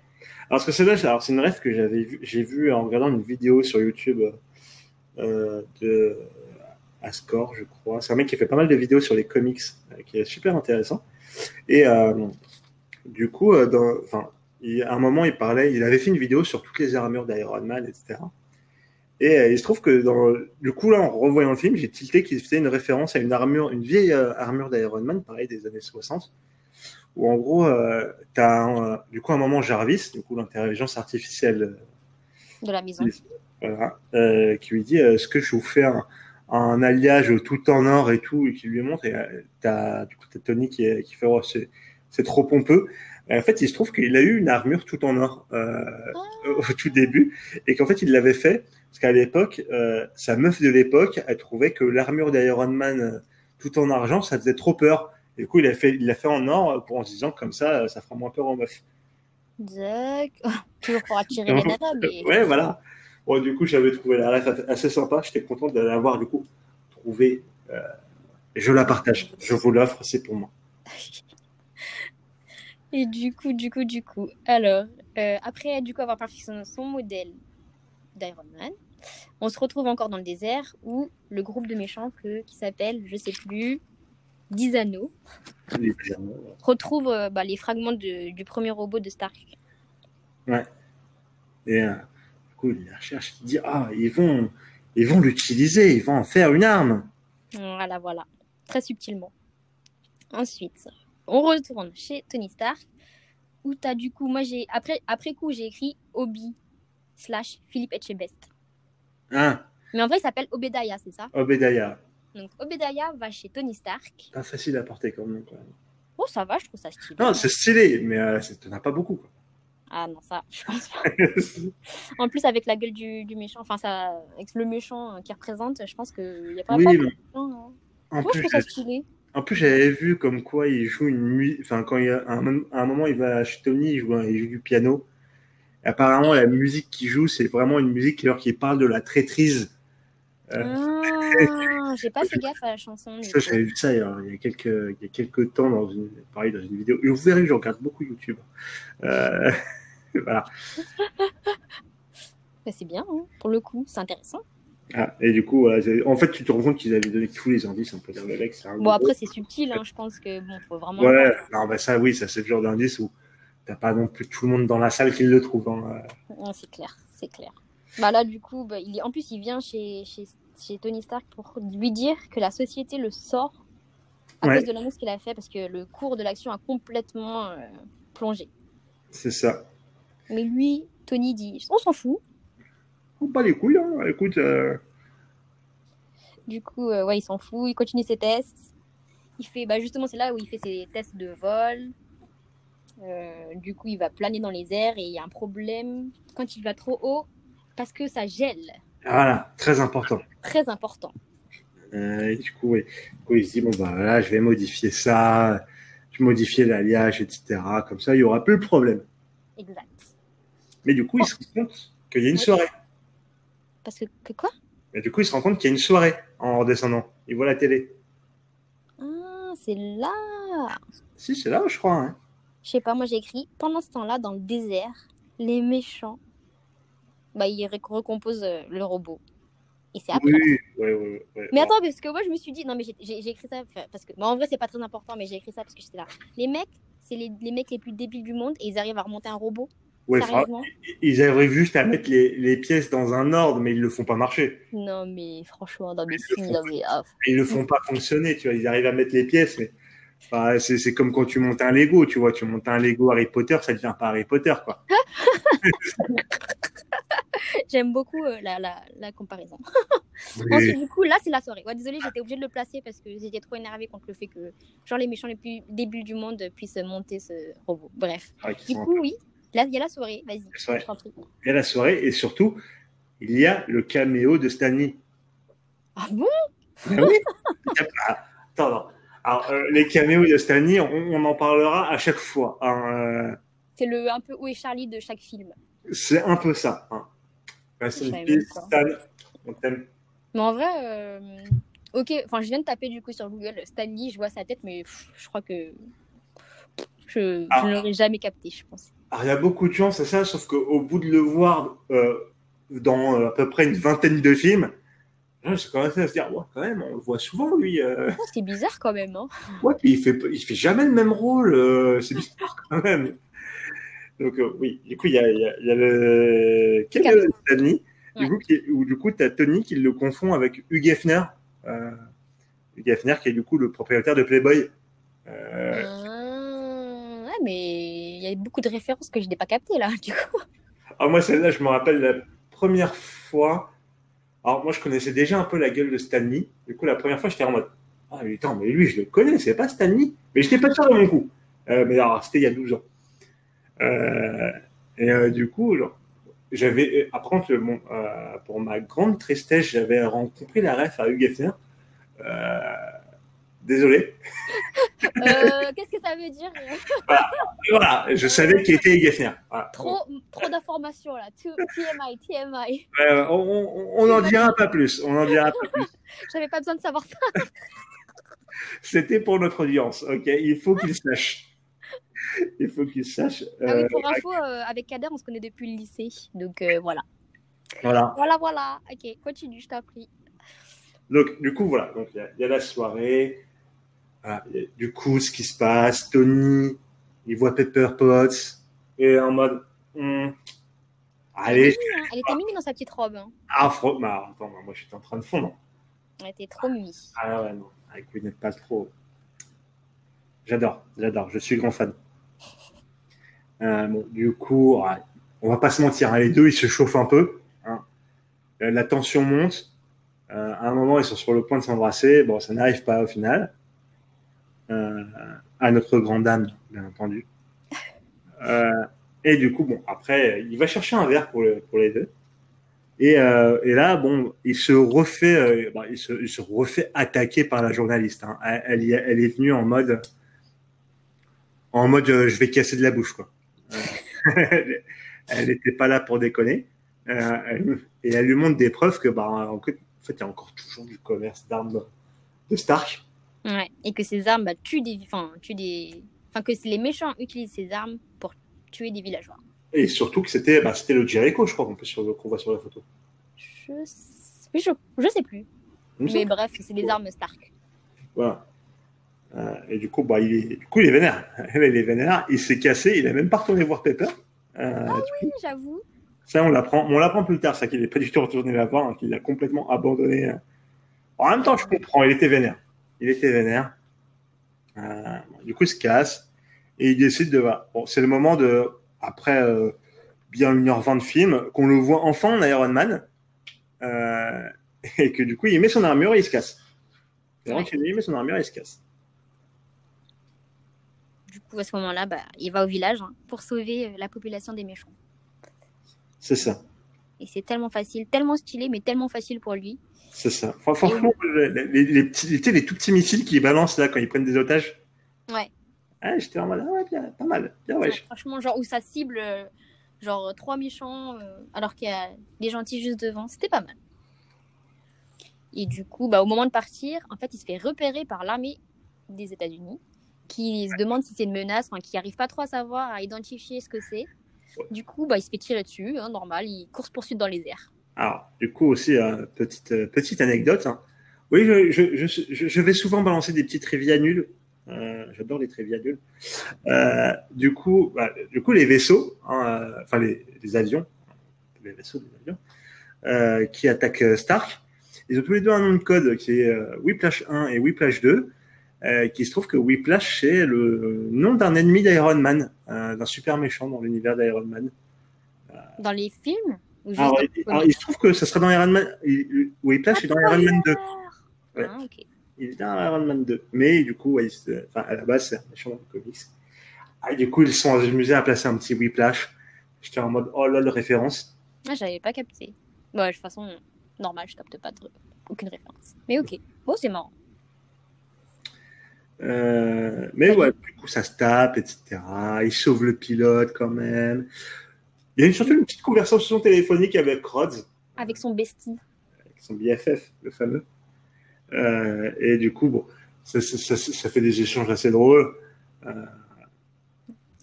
Alors, ce que c'est là, c'est une ref que j'avais j'ai vu en regardant une vidéo sur YouTube de Ascore, je crois. C'est un mec qui fait pas mal de vidéos sur les comics, euh, qui est super intéressant. Et euh, du coup, euh, dans, il- à un moment, il parlait, il avait fait une vidéo sur toutes les armures d'Iron Man, etc. Et euh, il se trouve que dans, du coup, là, en revoyant le film, j'ai tilté qu'il faisait une référence à une armure, une vieille euh, armure d'Iron Man, pareil, des années 60, où en gros, euh, t'as un, euh, du coup, à un moment, Jarvis, du coup, l'intelligence artificielle euh, De la maison. Voilà, euh, qui lui dit euh, est-ce que je vous fais un, un alliage tout en or et tout et qui lui montre et euh, t'as du coup t'as Tony qui, qui fait oh, c'est c'est trop pompeux et en fait il se trouve qu'il a eu une armure tout en or euh, au tout début et qu'en fait il l'avait fait parce qu'à l'époque euh, sa meuf de l'époque elle trouvait que l'armure d'Iron Man euh, tout en argent ça faisait trop peur et du coup il a fait il l'a fait en or pour en se disant comme ça ça fera moins peur aux meufs D'accord. *laughs* Toujours pour attirer les nanas, mais. Ouais, voilà. Bon, du coup, j'avais trouvé la ref assez sympa. J'étais content de l'avoir, du coup, trouvé. Euh, je la partage. Je vous l'offre, c'est pour moi. *laughs* Et du coup, du coup, du coup. Alors, euh, après, du coup, avoir perfectionné son modèle d'Iron Man, on se retrouve encore dans le désert où le groupe de méchants que, qui s'appelle, je sais plus, 10 anneaux, retrouve euh, bah, les fragments de- du premier robot de Stark. ouais. Et euh, coup, il la recherche. Il dit Ah, ils vont, ils vont l'utiliser. Ils vont en faire une arme. Voilà, voilà. Très subtilement. Ensuite, on retourne chez Tony Stark, où t'as du coup, moi j'ai, après, après coup, j'ai écrit Obi slash Philippe Etchebest. Hein? Mais en vrai, il s'appelle Obedaya, c'est ça? Obedaya. Donc Obedaya va chez Tony Stark. Pas facile à porter comme nom, quand même. Oh, ça va, je trouve ça stylé. Non, c'est stylé, mais euh, t'en as pas beaucoup. Quoi. Ah non, ça, je pense pas. *laughs* En plus, avec la gueule du, du méchant, enfin, ça, avec le méchant euh, qui représente, je pense qu'il n'y a pas Oui, pas de gens, hein. en Moi, je plus, trouve ça stylé. En plus, j'avais vu comme quoi il joue une musique. Enfin, quand il y a un, à un moment, il va chez Tony, il joue, un- il joue du piano. Et apparemment, la musique qu'il joue, c'est vraiment une musique alors, qui parle de la traîtrise. Euh, Ah, j'ai pas *laughs* fait gaffe à la chanson. j'avais vu ça il y a, il y a quelques, il y a quelques temps dans une, pareil, dans une vidéo. Et vous verrez, je regarde beaucoup YouTube. Euh, *laughs* voilà. *laughs* Bah, c'est bien, hein, pour le coup, c'est intéressant. Ah, et du coup, voilà, en fait, tu te rends compte qu'ils avaient donné tous les indices. Peut dire le mec, un Bon, après, c'est subtil, hein, je pense que bon, faut vraiment. Ouais, non, bah ça, oui, ça, c'est le genre d'indice où t'as pas non plus tout le monde dans la salle qui le trouve. Hein. C'est clair, c'est clair. Bah là, du coup, bah, il est... en plus, il vient chez, chez, chez Tony Stark pour lui dire que la société le sort à Ouais. cause de l'annonce qu'il a fait parce que le cours de l'action a complètement euh, plongé. C'est ça. Mais lui, Tony dit, on s'en fout. Ou pas les couilles, hein. Écoute, euh, Du coup, euh, ouais, il s'en fout, il continue ses tests. Il fait, bah justement, c'est là où il fait ses tests de vol. Euh, du coup, il va planer dans les airs et il y a un problème quand il va trop haut parce que ça gèle. Voilà, très important. Très important. Euh, du, coup, oui. du coup, il se dit bon bah là, je vais modifier ça, je vais modifier l'alliage, etc. Comme ça, il y aura plus de problème. Exact. Mais du coup, il se rend compte qu'il y a une Oui. soirée. Parce que, que quoi? Mais du coup, il se rend compte qu'il y a une soirée en redescendant. Il voit la télé. Ah, c'est là. Si, c'est là, je crois. hein. Je sais pas, moi j'ai écrit pendant ce temps-là, dans le désert, les méchants, bah, ils ré- recomposent euh, le robot. Et c'est après. Oui, ouais, ouais. Mais attends, parce que moi je me suis dit, non, mais j'ai- écrit ça parce que, bah, en vrai, c'est pas très important, mais j'ai écrit ça parce que j'étais là. Les mecs, c'est les, les mecs les plus débiles du monde et ils arrivent à remonter un robot? Ouais, Sérieusement? ils arrivent juste à mettre les, les pièces dans un ordre, mais ils le font pas marcher. Non, mais franchement, non, mais Ils le font ah, Ils le font pas fonctionner, tu vois. Ils arrivent à mettre les pièces, mais enfin, c'est comme quand tu montes un Lego, tu vois. Tu montes un Lego Harry Potter, ça devient pas Harry Potter, quoi. *laughs* J'aime beaucoup euh, la, la, la comparaison. *laughs* Oui. Du coup, là, c'est la soirée. Ouais, désolée, j'étais obligée de le placer parce que j'étais trop énervée contre le fait que, genre, les méchants les plus débiles du monde puissent monter ce robot. Bref. Qui Du coup, oui, là, il y a la soirée. Vas-y. Il y a la soirée et surtout, il y a le caméo de Stanley. Ah bon? Ben oui. Ah, *laughs* Attends, non. Alors, euh, les caméos de Stanley, on, on en parlera à chaque fois. hein, euh, C'est le un peu où est Charlie de chaque film. c'est un peu ça. Hein. Pas. Stan. On t'aime. Mais en vrai, euh, ok, enfin, je viens de taper du coup sur Google Stanley, je vois sa tête, mais pff, je crois que je, je Ah. ne l'aurais jamais capté, je pense. Alors, il y a beaucoup de gens, c'est ça, sauf qu'au bout de le voir euh, dans à peu près une vingtaine de films, j'ai commencé à se dire, ouais, quand même, on le voit souvent, lui. euh, Oh, c'est bizarre quand même, hein. ouais, puis il fait, il fait jamais le même rôle. euh, c'est bizarre *laughs* quand même. Donc, euh, oui, du coup, il y a, y a, y a le caméo de Stanley, du coup, qui, où du coup, tu as Tony qui le confond avec Hugh Hefner. Hugh Hefner, qui est du coup le propriétaire de Playboy. Ah, mais il y a beaucoup de références que je n'ai pas captées là, *laughs* du coup. Ah, moi, celle-là, je me rappelle la première fois. Alors, moi, je connaissais déjà un peu la gueule de Stanley. Du coup, la première fois, j'étais en mode Ah, mais attends, mais lui, je le connais, c'est pas Stanley. Mais j'étais pas sûr de mon coup. Euh, mais alors, c'était il y a 12 ans. Euh, et euh, du coup, j'avais. Après, bon, pour ma grande tristesse, j'avais rencontré la ref à Hefner. Euh, désolé. Euh, Qu'est-ce que ça veut dire voilà, je savais qui était. Voilà. Trop, trop d'informations là. TMI, TMI. Euh, on, on, on en dira pas plus. On en dira pas plus. *laughs* J'avais pas besoin de savoir ça. C'était pour notre audience, ok? Il faut qu'ils sachent. Il faut qu'ils sachent. Ah oui, Euh, pour info, euh, avec Kader, on se connaît depuis le lycée. Donc euh, voilà. voilà. Voilà, voilà. Ok, continue, je t'en prie. Donc, du coup, voilà. Donc, il y a- il y, a la soirée. Voilà. Du coup, ce qui se passe, Tony, il voit Pepper Potts et en mode, hmm, allez. Elle était mimi dans sa petite robe. hein. ah, fro- bah, attends, moi, j'étais en train de fondre. Elle était trop mimi. Ah ouais, non, avec Gwyneth Paltrow. J'adore, j'adore, je suis grand fan. Euh, bon, du coup, on va pas se mentir, hein, les deux, ils se chauffent un peu. hein. Euh, La tension monte. Euh, à un moment, ils sont sur le point de s'embrasser. Bon, ça n'arrive pas au final. Euh, à notre grande dame, bien entendu. Euh, et du coup, bon, après, il va chercher un verre pour, le- pour les deux. Et, euh, et là, bon, il se refait, bah, il, se, refait attaquer par la journaliste. hein. Elle, est- venue en mode, en mode, je vais casser de la bouche, quoi. *laughs* Elle n'était pas là pour déconner. Et elle lui montre des preuves que, bah, en fait, il y a encore toujours du commerce d'armes de Stark. Ouais. Et que ces armes bah, tuent des. Enfin, tuent des. Enfin, que les méchants utilisent ces armes pour tuer des villageois. Et surtout que c'était, bah, c'était le Jericho, je crois, qu'on peut sur- qu'on voit sur la photo. Je sais, oui, je... je sais plus. Mais bref, c'est des armes Stark. Voilà. Euh, et du coup, bah, il est, du coup, il est vénère. *laughs* il est vénère. Il s'est cassé. Il a même pas retourné voir Pepper. Euh, Oui, j'avoue. Ça, on l'apprend, on l'apprend plus tard, ça qu'il n'est pas du tout retourné la voir, hein, qu'il l'a complètement abandonné. En même temps, je comprends, il était vénère. Il était vénère. Euh, du coup, il se casse et il décide de. Bon, c'est le moment de, après euh, bien 1h20 de film, qu'on le voit enfin en Iron Man euh, et que du coup, il met son armure et il se casse. C'est qu'il met son armure et il se casse. du coup, à ce moment-là, bah, il va au village hein, pour sauver la population des méchants. C'est ça. Et c'est tellement facile, tellement stylé, mais tellement facile pour lui. C'est ça. Fran- Franchement, les, les, les petits, tout petits missiles qui balancent là quand ils prennent des otages. Ouais. Ah, j'étais en mode, ah ouais, bien, pas mal. Bien, ouais. Franchement, genre où ça cible euh, genre trois méchants euh, alors qu'il y a des gentils juste devant, c'était pas mal. Et du coup, bah, au moment de partir, en fait, il se fait repérer par l'armée des États-Unis qui se demande si c'est une menace, enfin, qui n'arrive pas trop à savoir, à identifier ce que c'est. Du coup, bah, il se fait tirer dessus, hein, normal, il course poursuite dans les airs. Alors, du coup, aussi, euh, petite, euh, petite anecdote. hein. Oui, je, je, je, je- vais souvent balancer des petites trivia nulles. Euh, J'adore les trivia nulles. Euh, du, coup, bah, du coup, les vaisseaux, hein, euh, enfin les, avions, les vaisseaux des avions, qui attaquent Stark, ils ont tous les deux un nom de code qui est Whiplash 1 et Whiplash 2. Euh, qui se trouve que Whiplash, c'est le nom d'un ennemi d'Iron Man, d'un super méchant dans l'univers d'Iron Man. Dans les films? Alors, les alors, il se trouve que ça sera dans Iron Man. il- Whiplash est dans Iron Man 2. Ouais. Ah, ok. Il est dans Iron Man 2. Mais du coup, ouais, il se- enfin, à la base, c'est un méchant dans le comics. Ah, du coup, ils sont amusés à placer un petit Whiplash. J'étais en mode, oh là, le référence. Ah, j'avais pas capté. Bon, de toute façon, normal, je capte pas de... aucune référence. Mais ok. Bon, c'est marrant. Euh, mais ouais, du coup, ça se tape, etc. Il sauve le pilote quand même. Il y a eu surtout une petite conversation téléphonique avec Rhodes, Avec son bestie. avec son BFF, le fameux. Euh, et du coup, bon, ça, ça, ça, ça fait des échanges assez drôles. Euh,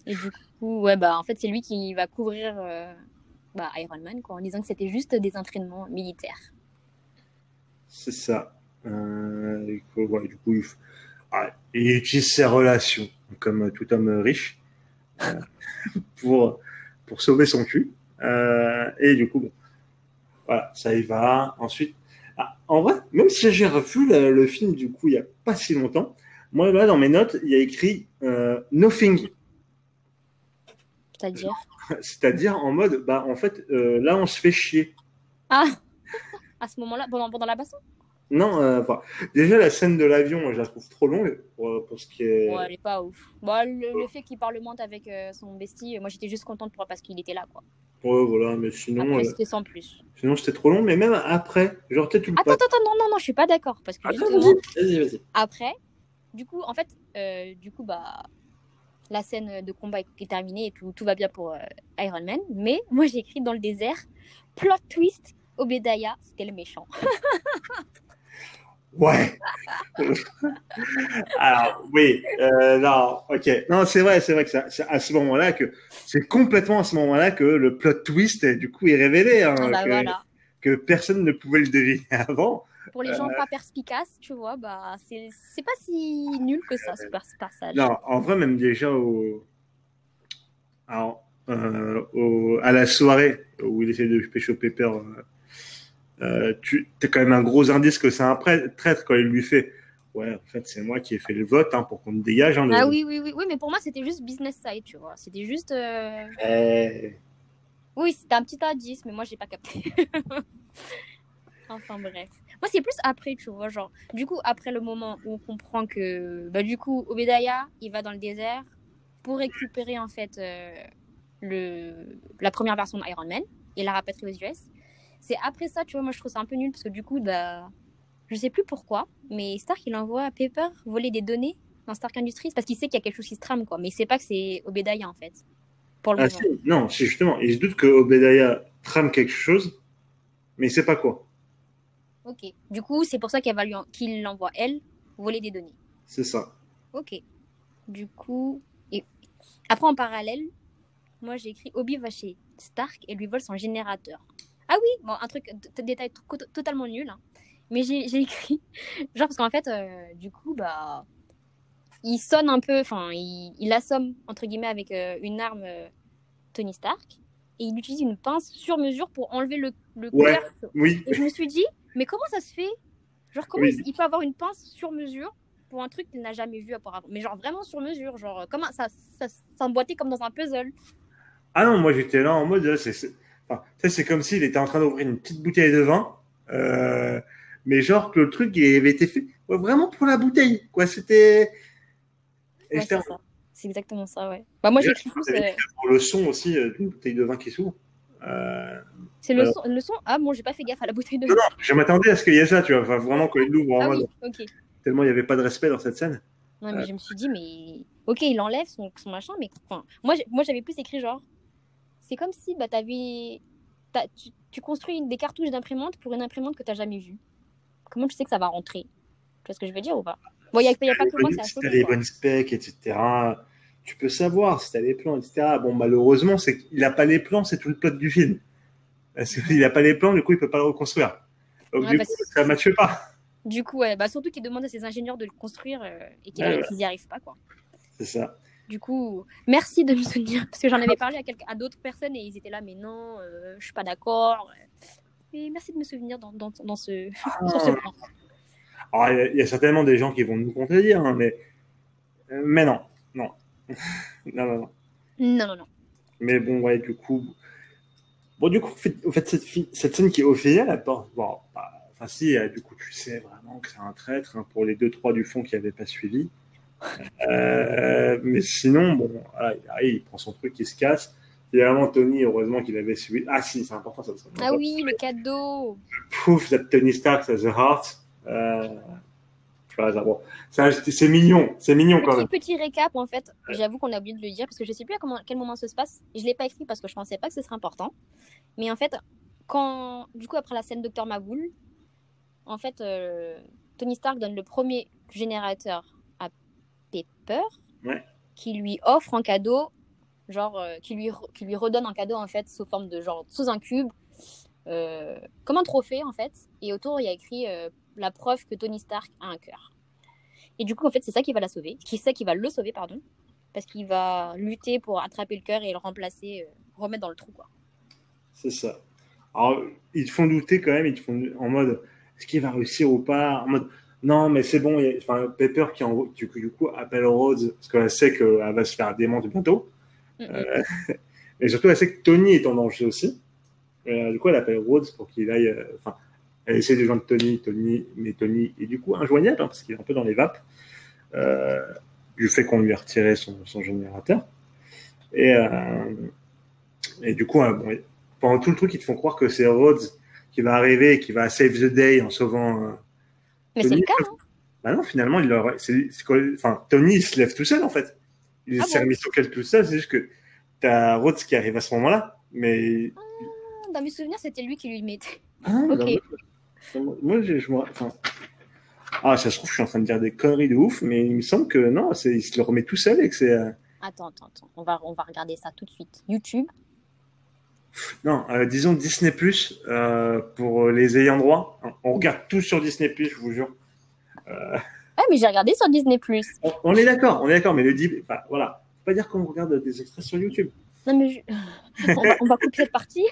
Et du coup, ouais, bah, en fait, c'est lui qui va couvrir euh, bah, Iron Man, quoi, en disant que c'était juste des entraînements militaires. C'est ça. Du coup, ouais, du coup, il, f- ah, il utilise ses relations, comme tout homme riche, *laughs* pour, pour sauver son cul. Euh, et du coup, bon, voilà, ça y va. Ensuite, ah, en vrai, même si j'ai revu le, le film, du coup, il y a pas si longtemps, moi, là, dans mes notes, il y a écrit euh, Nothing. C'est-à-dire? *laughs* C'est-à-dire en mode, bah, en fait, euh, là, on se fait chier. Ah *laughs* À ce moment-là, pendant, pendant la baston? Non, euh, enfin, déjà, la scène de l'avion, je la trouve trop longue pour, pour ce qui est. Ouais, elle est pas ouf. Bah, le, le fait qu'il parlemente avec euh, son bestie, moi j'étais juste contente pour, parce qu'il était là, quoi. Ouais, voilà, mais sinon, Après, euh, c'était sans plus. sinon c'était trop long, mais même après, genre tout le Attends, attends, attends, non, non, non, je suis pas d'accord. Parce que Attends, justement, vas-y, vas-y. après, du coup, en fait, euh, du coup, bah, la scène de combat est, est terminée et tout, tout va bien pour euh, Iron Man. Mais moi, j'ai écrit dans le désert, plot twist, Obedaya, c'était le méchant. *laughs* Ouais. *laughs* Alors, oui, euh, non, ok. Non, c'est vrai, c'est vrai que ça- c'est à ce moment-là que c'est complètement à ce moment-là que le plot twist, est, du coup, est révélé. Hein, Ah bah que, voilà. que personne ne pouvait le deviner avant. Pour les gens Euh. pas perspicaces, tu vois, bah, c'est c'est pas si nul que ça, ce, passage. Non, en vrai, même déjà au. Alors, euh, au- à la soirée où il essaie de pécho Pepper, euh, tu as quand même un gros indice que c'est un traître quand il lui fait. Ouais, en fait, c'est moi qui ai fait le vote hein, pour qu'on te dégage. Hein, le- Ah oui, oui, oui, oui, mais pour moi, c'était juste business side, tu vois. C'était juste. euh, Eh, Oui, c'était un petit indice, mais moi, j'ai pas capté. *laughs* enfin, bref. Moi, c'est plus après, tu vois. Genre, du coup, après le moment où on comprend que. Bah, du coup, Obedaya, il va dans le désert pour récupérer, en fait, euh, le... la première version d'Iron Man et la rapatrier aux US. C'est après ça, tu vois, moi, je trouve ça un peu nul parce que du coup, bah. Je sais plus pourquoi, mais Stark, il envoie Pepper voler des données dans Stark Industries parce qu'il sait qu'il y a quelque chose qui se trame, quoi. Mais il sait pas que c'est Obedaya, en fait. Pour le ah, moment. non, c'est justement, il se doute que Obedaya trame quelque chose, mais il sait pas quoi. Ok. Du coup, c'est pour ça qu'elle va lui en- qu'il l'envoie, elle, voler des données. C'est ça. Ok. Du coup. Et... Après, en parallèle, moi j'ai écrit Obi va chez Stark et lui vole son générateur. Ah oui, bon, un truc, détail to- totalement nul. hein. Mais j'ai écrit. *laughs* Genre, parce qu'en fait, euh, du coup, bah. Il sonne un peu, enfin, il, il assomme, entre guillemets, avec euh, une arme euh, Tony Stark. Et il utilise une pince sur mesure pour enlever le, le Ouais. couvercle Oui, et je me suis dit, mais comment ça se fait? Genre, comment Oui. il, il peut avoir une pince sur mesure pour un truc qu'il n'a jamais vu auparavant? Mais genre, vraiment sur mesure. Genre, comment ça, ça s'emboîtait comme dans un puzzle. Ah non, moi j'étais là en mode, c'est, enfin, c'est comme s'il était en train d'ouvrir une petite bouteille de vin, euh, mais genre que le truc il avait été fait ouais, vraiment pour la bouteille, quoi. C'était. Ouais, c'est exactement ça, ouais. Bah, moi, j'écris plus. Euh, Pour le son aussi, euh, d'une bouteille de vin qui s'ouvre. Euh, C'est le, son, le son. Ah, bon, j'ai pas fait gaffe à la bouteille de Non, non, je m'attendais à ce qu'il y ait ça, tu vois. Enfin, vraiment, quand il l'ouvre, Ah en oui, tellement il n'y avait pas de respect dans cette scène. Non, mais je me suis dit, mais. Ok, il enlève son, son machin, mais. Enfin, moi j'avais plus écrit genre. C'est comme si bah, t'avais. t'as- Tu, tu construis une- des cartouches d'imprimante pour une imprimante que t'as jamais vue. Comment tu sais que ça va rentrer? Tu vois ce que je veux dire ou pas? Bon, il n'y a, y a pas que moi, si t'as choquer, les bonnes specs, etc., tu peux savoir si t'as les plans, etc. Bon, malheureusement, c'est qu'il n'a pas les plans, c'est tout le plot du film. Parce qu'il n'a pas les plans, du coup, il peut pas le reconstruire. Donc, Ouais, du bah, coup, ça ne matche pas. Du coup, ouais, bah, surtout qu'il demande à ses ingénieurs de le construire euh, et qu'ils Ouais, n'y arrivent pas, quoi. C'est ça. Du coup, merci de me soutenir parce que j'en avais parlé à, à d'autres personnes et ils étaient là, mais non, euh, je suis pas d'accord. Et merci de me souvenir dans, dans, dans ce, sur ce point. Alors, il y a- il y, a certainement des gens qui vont nous contredire, hein, mais... euh, mais non. Non. *laughs* non, non, non. Non, non, non. Mais bon, ouais, du coup. Bon, du coup, en fait, cette scène qui est officielle, elle porte. Bon, bah, enfin, si, euh, du coup, tu sais vraiment que c'est un traître hein, pour les deux, trois du fond qui n'avaient pas suivi. Euh, mais sinon, bon, voilà, il arrive, il prend son truc, il se casse. Finalement, Tony, heureusement qu'il avait suivi. Ah, si, c'est important, ça. ça Ah oui, le cadeau. Proof that Tony Stark has a heart. Euh, bon, c'est mignon, c'est mignon quand Petit, même. petit récap, en fait, j'avoue qu'on a oublié de le dire parce que je sais plus à, comment, à quel moment ça se passe. Je l'ai pas écrit parce que je pensais pas que ce serait important. Mais en fait, quand, du coup, après la scène Docteur Maboul, en fait, euh, Tony Stark donne le premier générateur Ouais. qui lui offre en cadeau, genre, euh, qui, lui, qui lui redonne en cadeau, en fait, sous forme de genre, sous un cube, euh, comme un trophée, en fait. Et autour, il y a écrit euh, la preuve que Tony Stark a un cœur. Et du coup, en fait, c'est ça qui va la sauver, qui c'est qui va le sauver, pardon, parce qu'il va lutter pour attraper le cœur et le remplacer, remettre dans le trou, quoi. C'est ça. Alors, ils te font douter quand même, ils te font en mode est-ce qu'il va réussir ou pas? En mode non, mais c'est bon. Enfin, Pepper qui du coup, du coup appelle Rhodes parce qu'elle sait qu'elle va se faire démonter bientôt. Mm. Euh, *laughs* et surtout, elle sait que Tony est en danger aussi. Euh, du coup, elle appelle Rhodes pour qu'il aille. euh, Enfin, elle essaie de joindre Tony, Tony, mais Tony est du coup injoignable hein, parce qu'il est un peu dans les vapes. Euh, du fait qu'on lui a retiré son, son générateur. Et, euh, et du coup, euh, bon, pendant tout le truc, ils te font croire que c'est Rhodes qui va arriver et qui va save the day en sauvant. Mais c'est le cas, hein. Bah non, finalement, il leur... c'est, enfin, Tony, il se lève tout seul, en fait. Il Ah s'est bon remis sur quel tout seul, c'est juste que t'as Rhodes qui arrive à ce moment-là, mais... Dans mes souvenirs, c'était lui qui lui mettait. Ah, Ok. non, moi, moi, je, je enfin... Ah, ça se trouve, je suis en train de dire des conneries de ouf, mais il me semble que non, il se le remet tout seul et que c'est... euh, Attends, attends, attends. On va, on va regarder ça tout de suite. YouTube. Non, euh, disons Disney+, euh, pour les ayants droit. On regarde tout sur Disney+, je vous jure. Ah, mais j'ai regardé sur Disney+. On, on est d'accord, on est d'accord, mais le dit... Enfin, voilà. Faut pas dire qu'on regarde des extraits sur YouTube. Non, mais je- *laughs* on, va, on va couper cette partie.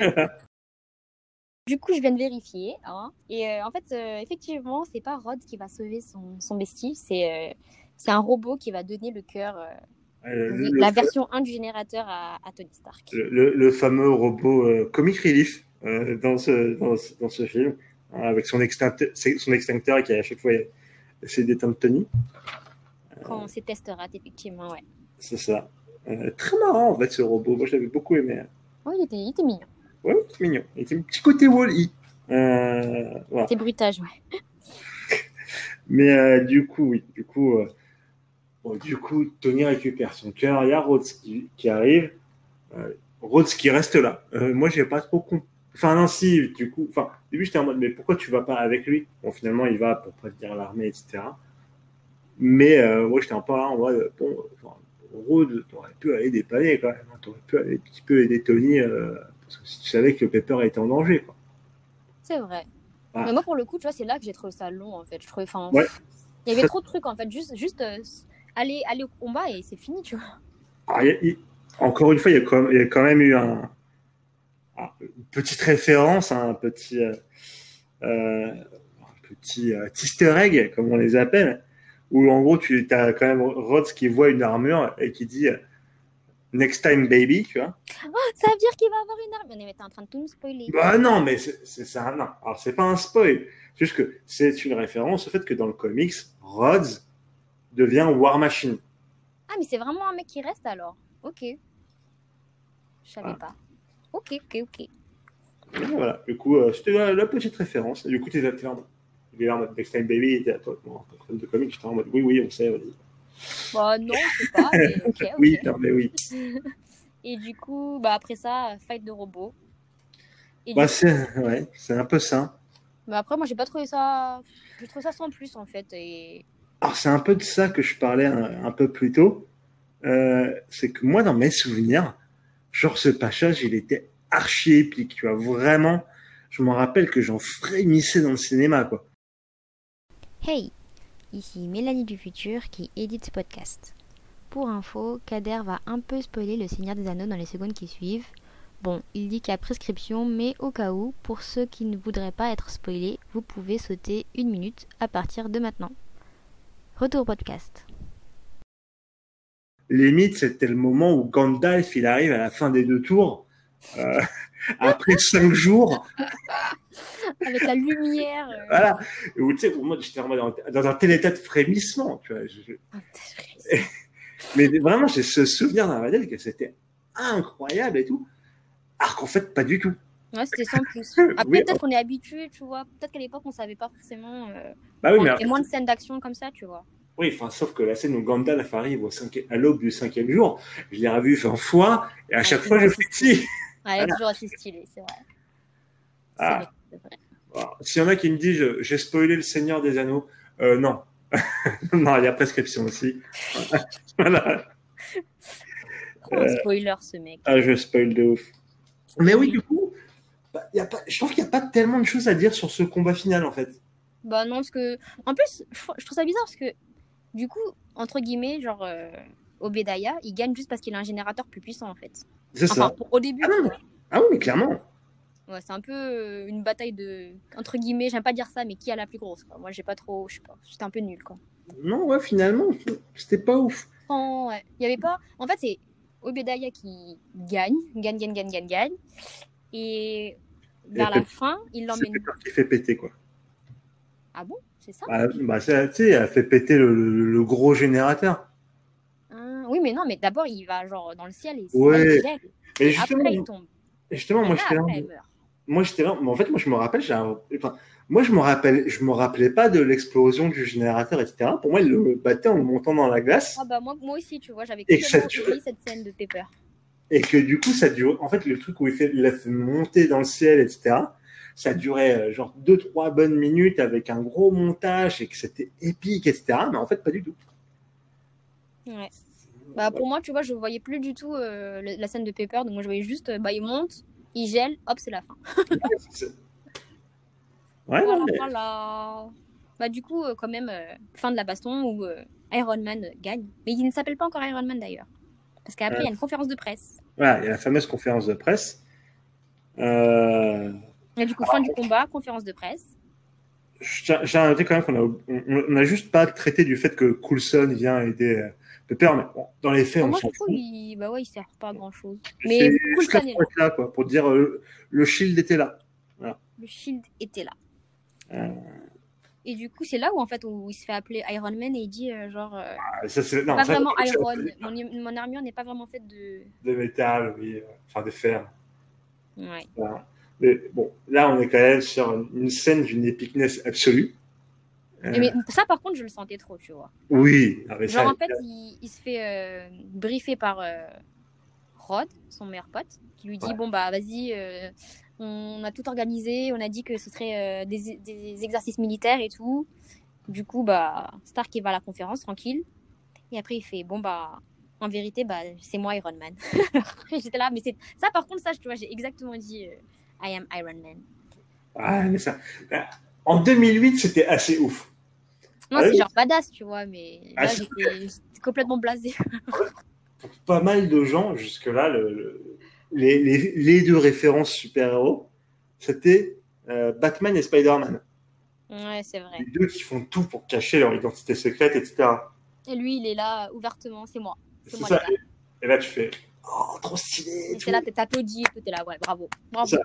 *laughs* du coup, je viens de vérifier. hein. Et euh, en fait, euh, effectivement, c'est pas Rod qui va sauver son, son bestie. C'est euh, c'est un robot qui va donner le cœur, euh, le- la le- version 1 du générateur à, à Tony Stark. le, fameux robot euh, comic relief euh, dans, ce, dans, ce, dans ce film, hein, avec son extincteur, son extincteur qui à chaque fois essaie d'éteindre Tony. Quand c'est test rate, effectivement, ouais. C'est ça. Très marrant en fait ce robot. Moi j'avais beaucoup aimé. Il était, il était mignon. Ouais, c'est mignon. Il était un petit côté Wall-E. Voilà. C'était bruitage, ouais. *laughs* Mais du coup, oui, du coup, du coup, Tony récupère son cœur. Il y a Rhodes qui, qui arrive. Euh, Rhodes qui reste là. Euh, moi, j'ai pas trop compris. Enfin, non, si, du coup, enfin, au début, j'étais en mode, mais pourquoi tu vas pas avec lui? Bon, finalement, il va pour prévenir l'armée, etc. Mais euh, moi, j'étais un peu en mode, bon, enfin, Rhodes, t'aurais pu aller dépanner quand même. hein. T'aurais pu aller un petit peu aider Tony, euh, parce que si tu savais que Pepper était en danger, quoi. C'est vrai. Ah. Mais moi, pour le coup, tu vois, c'est là que j'ai trouvé ça long, en fait. Je trouvais, enfin, Ouais. il y avait trop de trucs, en fait. Juste, juste euh, aller, aller au combat et c'est fini, tu vois. Alors, il y a- il- encore une fois, il y, a quand même, il y a quand même eu un, un- une petite référence, un petit, euh, euh, un petit euh, easter egg, comme on les appelle, où en gros, tu as quand même Rhodes qui voit une armure et qui dit euh, Next time, baby, tu vois. Ça veut dire qu'il va avoir une arme. Mais t'es en train de tout nous spoiler. Bah non, mais c'est ça. Non, alors c'est pas un spoil. Juste que c'est une référence au fait que dans le comics, Rhodes devient War Machine. Ah, mais c'est vraiment un mec qui reste alors. Ok. Je savais Ah. pas. Ok, ok, ok. Et Voilà, du coup, euh, c'était la, la petite référence. Du coup, tu étais en mode. Next Time Baby, était à toi. Bon, en de comics, j'étais en mode oui, oui, on sait, vas-y. Bah non, je sais pas, mais *laughs* ok. Oui, non, mais oui. *laughs* Et du coup, bah après ça, fight de robots. Et Bah, c'est ouais, un peu ça. Mais après, moi, j'ai pas trouvé ça. J'ai trouvé ça sans plus en fait. Et Alors, c'est un peu de ça que je parlais un, peu plus tôt. Euh, c'est que moi, dans mes souvenirs, genre, ce passage, il était archi épique, tu vois. Vraiment, je me rappelle que j'en frémissais dans le cinéma, quoi. Hey, ici Mélanie du futur qui édite ce podcast. Pour info, Kader va un peu spoiler le Seigneur des Anneaux dans les secondes qui suivent. Bon, il dit qu'il y a prescription, mais au cas où, pour ceux qui ne voudraient pas être spoilés, vous pouvez sauter une minute à partir de maintenant. Retour au podcast. Limite, c'était le moment où Gandalf, il arrive à la fin des deux tours. euh, *laughs* après cinq jours, avec la lumière. euh, voilà. Et où, tu sais, pour moi, j'étais dans, dans un tel état de frémissement, tu vois. Je- *laughs* mais vraiment, j'ai ce souvenir dans ma tête que c'était incroyable et tout. Alors qu'en fait, pas du tout. Ouais, c'était sans plus. *laughs* Après, Oui, peut-être qu'on est habitué, tu vois. Peut-être qu'à l'époque, on savait pas forcément. Euh, Bah oui, mais avait moins de scènes d'action comme ça, tu vois. Oui, enfin, sauf que la scène où Gandalf arrive au cinquième- à l'aube du cinquième jour, je l'ai revu 20 fois, et à Ouais, chaque fois, je fais. Ouais, elle est toujours assez stylée, c'est vrai. Ah. S'il y en a qui me disent, je- j'ai spoilé le Seigneur des Anneaux, euh, non. *laughs* non, il y a prescription aussi. *laughs* voilà. Trop un spoiler, ce mec? Ah, je spoil de ouf. Mais oui, du coup, bah, y a pas, je trouve qu'il n'y a pas tellement de choses à dire sur ce combat final, en fait. Bah non, parce que. En plus, je trouve ça bizarre parce que, du coup, entre guillemets, genre, euh, Obedaya, il gagne juste parce qu'il a un générateur plus puissant, en fait. C'est Enfin, ça. pour- au début, Ah non. Ah oui, mais clairement. Ouais, c'est un peu euh, une bataille de. Entre guillemets, j'aime pas dire ça, mais qui a la plus grosse, quoi. Moi, j'ai pas trop. Je sais pas. C'était un peu nul, quoi. Non, ouais, finalement, c'était pas ouf. Sans- ouais. Il y avait pas. En fait, c'est Obedaya qui gagne, gagne, gagne, gagne, gagne, gagne. Et vers la fin, il C'est l'emmène. Peter qui fait péter, quoi. Ah bon? C'est ça? Bah, bah, c'est- tu sais, elle fait péter le, le- le gros générateur. Ah, Oui, mais non, mais d'abord, il va genre dans le ciel et c'est Ouais. Et Et justement, Après, il tombe. justement moi, Et là, j'étais là. Moi, j'étais là. Mais en fait, moi, je me rappelle, j'ai un- enfin, moi, je me rappelle, je me rappelais pas de l'explosion du générateur, etc. Pour moi, il le battait en le montant dans la glace. Ah bah moi, moi aussi, tu vois, j'avais complètement oublié cette scène de Pepper. Et que du coup, ça dure. En fait, le truc où il fait, il la fait monter dans le ciel, etc. Ça durait euh, genre deux, trois bonnes minutes avec un gros montage et que c'était épique, etc. Mais en fait, pas du tout. Ouais. Bah pour moi, tu vois, je voyais plus du tout euh, la scène de Pepper, donc moi je voyais juste, euh, bah il monte, il gèle, hop, c'est la fin. *laughs* Ouais, Voilà, mais- voilà. Bah du coup, quand même, euh, fin de la baston où euh, Iron Man gagne. Mais il ne s'appelle pas encore Iron Man d'ailleurs. Parce qu'après, il y a une conférence de presse. Voilà, il y a la fameuse conférence de presse. Euh, Et du coup, fin du combat, conférence de presse. J'ai à noter quand même qu'on a, on, on a juste pas traité du fait que Coulson vient aider euh, Pepper, mais bon, dans les faits, on s'en fout. il... Bah ouais, il sert pas à grand chose. Mais Coulson est là. là, quoi, pour dire euh, le shield était là. Le shield était là. Euh, Et du coup, c'est là où en fait où il se fait appeler Iron Man et il dit euh, genre euh, ah, ça, non, pas ça, vraiment Iron. Mon, mon armure n'est pas vraiment faite de. De métal, oui, euh, enfin de fer. Ouais. Voilà. Mais bon, là, on est quand même sur une scène d'une épicness absolue. Euh, mais ça, par contre, je le sentais trop, tu vois. Oui, non, ça, Genre en fait, il, il se fait briefer par Rod, son meilleur pote, qui lui dit Ouais. bon bah vas-y, on a tout organisé, on a dit que ce serait euh, des, des exercices militaires et tout. Du coup, bah Stark il va à la conférence tranquille. Et après il fait bon bah en vérité bah c'est moi Iron Man. *laughs* J'étais là, mais c'est ça par contre ça tu vois j'ai exactement dit euh, I am Iron Man. Ah, mais ça... En 2008, c'était assez ouf. Non Ah c'est genre badass tu vois, mais Ah, là c'est- j'étais complètement blasé. Pour *laughs* pas mal de gens, jusque-là, le, le- les, les, les deux références super-héros, c'était euh, Batman et Spider-Man. ouais c'est vrai. Les deux qui font tout pour cacher leur identité secrète, etc. Et lui il est là ouvertement c'est moi. C'est ça. les gars. Et là, tu fais Oh, trop stylé. et Et c'est là, t'es t'applaudis et tout, t'es là, ouais, bravo. bravo. Ça.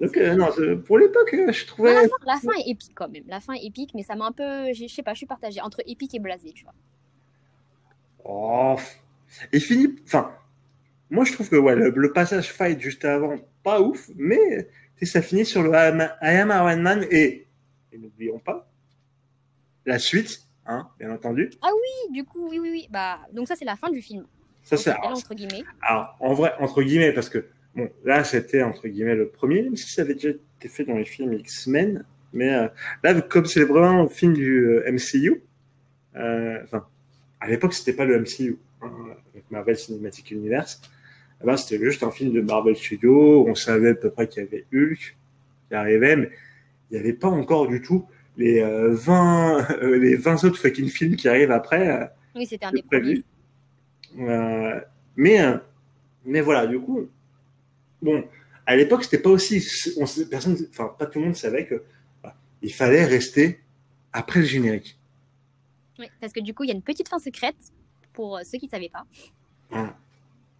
Donc, euh, non, pour l'époque, euh, je trouvais. la, fin, la fin est épique quand même. La fin est épique, mais ça m'a un peu. Je sais pas, je suis partagée entre épique et blasé, tu vois. Oh, il finit. Enfin, moi je trouve que ouais, le, le passage fight juste avant, pas ouf, mais ça finit sur le I am, Iron Man et, et n'oublions pas la suite, hein, bien entendu. Oui, du coup, oui, oui, oui. Bah, donc ça, c'est la fin du film. Ça c'est entre guillemets. alors en vrai entre guillemets parce que bon là c'était entre guillemets le premier, même si ça avait déjà été fait dans les films X-Men, mais euh, là comme c'est vraiment un film du euh, MCU, euh, enfin à l'époque c'était pas le MCU, hein, avec Marvel Cinematic Universe. Eh ben, c'était juste un film de Marvel Studios. On savait à peu près qu'il y avait Hulk qui arrivait, mais il n'y avait pas encore du tout les euh, 20 *laughs* euh, les 20 autres fucking films qui arrivent après. euh, Oui, c'était un des prévu. Euh, mais euh, mais voilà, du coup, bon, à l'époque c'était pas aussi, on, personne, enfin pas tout le monde savait que voilà, il fallait rester après le générique. Oui, parce que du coup, il y a une petite fin secrète pour euh, ceux qui ne savaient pas. Ah.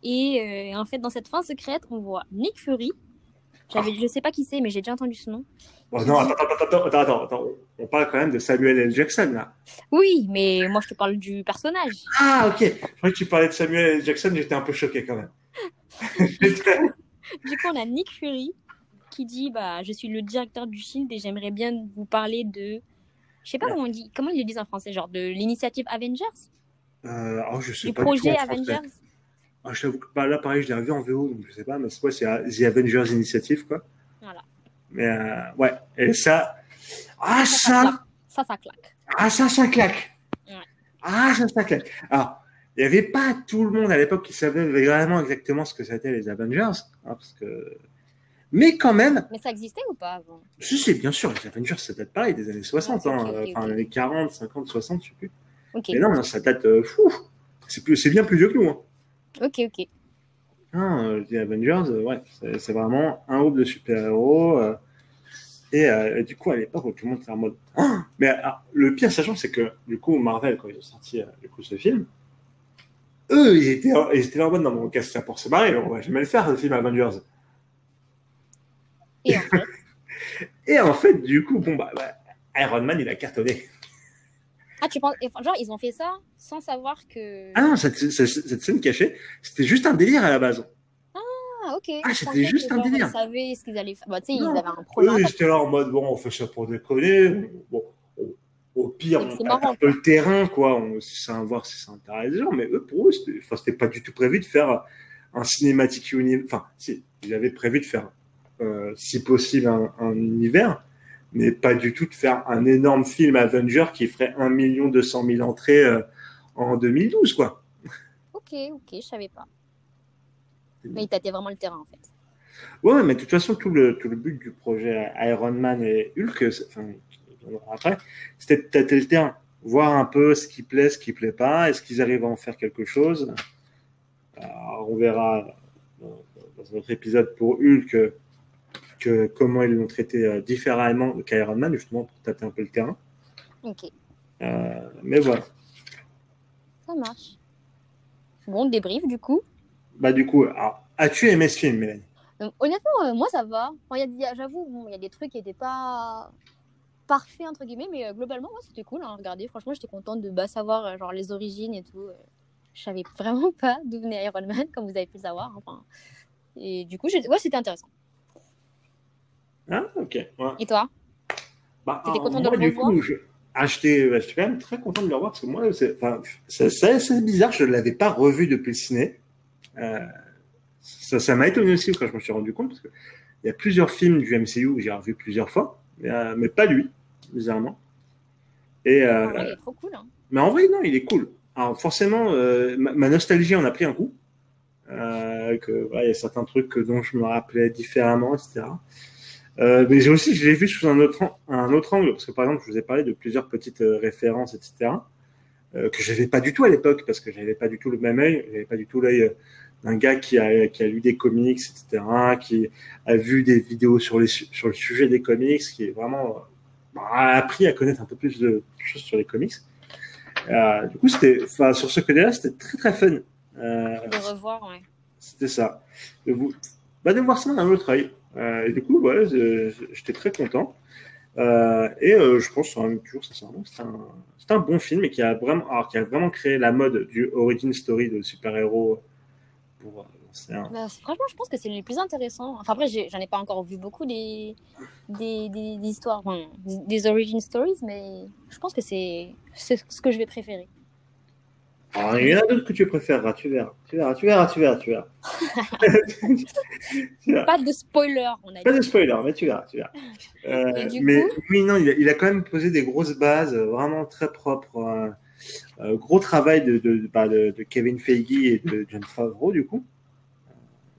Et euh, en fait, dans cette fin secrète, on voit Nick Fury. J'avais, Je sais pas qui c'est, mais j'ai déjà entendu ce nom. Bon, non, attends, attends, attends, attends, on parle quand même de Samuel L. Jackson là. Oui, mais moi, je te parle du personnage. Ah ok, je croyais que tu parlais de Samuel L. Jackson, j'étais un peu choqué quand même. *laughs* Du coup, on a Nick Fury qui dit bah, Je suis le directeur du Shield et j'aimerais bien vous parler de. Je sais pas comment on dit. Comment ils le disent en français Genre de l'initiative Avengers? Euh, oh, je sais Du pas projet. Avengers? Ah, je t'avoue que, bah, là, pareil, je l'ai revu en VO, donc je sais pas, mais c'est quoi, c'est euh, The Avengers Initiative, quoi. Voilà. Mais, euh, ouais. Et ça, ah, Ça, ça, claque. Ça, ça claque. ah, ça, ça claque. Ouais. Ah, ça, ça claque. Alors, il n'y avait pas tout le monde à l'époque qui savait vraiment exactement ce que c'était les Avengers, hein, parce que, mais quand même, Mais ça existait ou pas avant? Si, si, bien sûr, les Avengers, ça date pareil, des années 60, Ah, hein, enfin, ok. les 40, 50, 60, je sais plus. Mais non, non, ça date, euh, c'est bien plus vieux que nous, hein. Ok, ok. Non, euh, The Avengers, euh, ouais, c'est vraiment un groupe de super-héros. euh, et, euh, et du coup, à l'époque, tout le monde était en mode. *gasps* Ah mais alors, le pire, sachant, c'est que du coup, Marvel, quand ils ont sorti euh, du coup, ce film, eux, ils étaient, ils étaient là en mode non, mais casse ça pour se barrer, on va jamais le faire, le film Avengers. Et en fait, *laughs* Et en fait, du coup, bon, bah, bah, Iron Man, il a cartonné. Ah, tu penses, genre, ils ont fait ça sans savoir que. Ah non, cette, cette, cette scène cachée, c'était juste un délire à la base. Ah, ok. Ah, c'était juste que, un genre, délire. Ils savaient ce qu'ils allaient faire. Bah, tu sais, ils avaient un programme. Eux, ils étaient là en mode bon, on fait ça pour déconner. Bon, au, pire, on marrant, un peu le terrain, quoi. On, ça, voir si ça intéresse les gens. Mais eux, pour eux, c'était pas du tout prévu de faire un cinématique univers. Enfin, si, ils avaient prévu de faire, euh, si possible, un, un univers, mais pas du tout de faire un énorme film Avenger qui ferait 1 200 000 entrées euh, en 2012, quoi. Ok, ok, je savais pas. Mais ils tâtaient vraiment le terrain, en fait. Ouais, mais de toute façon, tout le, tout le but du projet Iron Man et Hulk, enfin, après, c'était de tâter le terrain, voir un peu ce qui plaît, ce qui plaît pas, est-ce qu'ils arrivent à en faire quelque chose? Alors, on verra dans, dans un autre épisode pour Hulk euh, que, comment ils l'ont traité euh, différemment qu'Iron Man, justement, pour tâter un peu le terrain. Ok, Euh, mais voilà. ça marche. Bon, débrief, du coup. Bah, du coup, as-tu aimé ce film, Mélanie? Donc, honnêtement, euh, moi, ça va. Enfin, il J'avoue, bon, il y a des trucs qui n'étaient pas parfaits, entre guillemets, mais euh, globalement, moi, c'était cool à regarder. Franchement, j'étais contente de bah, savoir euh, genre, les origines et tout. euh. Je savais *laughs* vraiment pas d'où venait Iron Man, comme vous avez pu le savoir. Enfin, et du coup, ouais, c'était intéressant. Ah, ok. Ouais. Et toi Bah, T'étais content de le du coup, revoir je... j'étais bah, j'étais quand même très content de le revoir parce que moi, c'est enfin, bizarre, je ne l'avais pas revu depuis le ciné. Euh, ça ça m'a étonné aussi quand je me suis rendu compte parce qu'il y a plusieurs films du MCU que j'ai revu plusieurs fois, mais, euh, mais pas lui, bizarrement. Et, euh, Ah ouais, Il est trop cool. Hein. mais en vrai, non, il est cool. Alors forcément, euh, ma, ma nostalgie en a pris un coup. Que il y a certains trucs dont je me rappelais différemment, etc. Euh, mais j'ai aussi, je l'ai vu sous un autre, an- un autre angle, parce que par exemple, je vous ai parlé de plusieurs petites euh, références, etc. Euh, que j'avais pas du tout à l'époque, parce que j'avais pas du tout le même œil, j'avais pas du tout l'œil euh, d'un gars qui a, qui a lu des comics, etc., qui a vu des vidéos sur, les, su- sur le sujet des comics, qui est vraiment euh, bah, a appris à connaître un peu plus de choses sur les comics. Euh, du coup, c'était, enfin, sur ce côté-là, c'était très très fun. Euh, De revoir, ouais. c'était ça. De, vous, bah, de voir ça d'un autre œil. Euh, et du coup, je- j'étais très content. Euh, et euh, je pense hein, toujours sincèrement c'est un, un bon film et qui a vraiment, qui a vraiment créé la mode du origin story de super-héros. Pour, euh, c'est un- Bah, franchement, je pense que c'est le plus intéressant. Enfin, après, j'en ai pas encore vu beaucoup des, des, histoires, des, origin stories, mais je pense que c'est ce que je vais préférer. Alors, il y en a d'autres que tu préféreras, tu verras. Tu verras, tu verras, tu verras, tu verras. *laughs* Tu verras. Pas de spoiler, on a Pas dit. de spoiler, mais tu verras, tu verras. Euh, mais coup oui, non, il a, il a quand même posé des grosses bases, euh, vraiment très propres. euh, gros travail de, de, bah, de, de Kevin Feige et de John Favreau, du coup.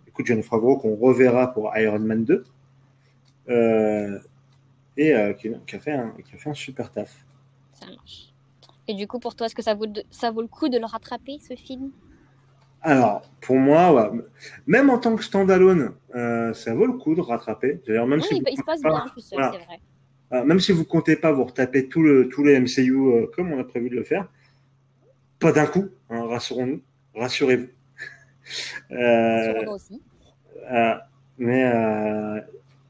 Du coup, John Favreau qu'on reverra pour Iron Man 2. Euh, et qui, qui a fait un, qui a fait un super taf. Ça marche. Et du coup, pour toi, est-ce que ça vaut, de- ça vaut le coup de le rattraper, ce film? Alors, pour moi, ouais, même en tant que standalone, euh, ça vaut le coup de rattraper. D'ailleurs, même Oui, si il, vous il se passe bien seul, voilà. c'est vrai. Euh, même si vous comptez pas vous retaper tout le, tout le MCU euh, comme on a prévu de le faire, pas d'un coup, hein, rassurons-nous, rassurez-vous. *laughs* Euh, aussi. mais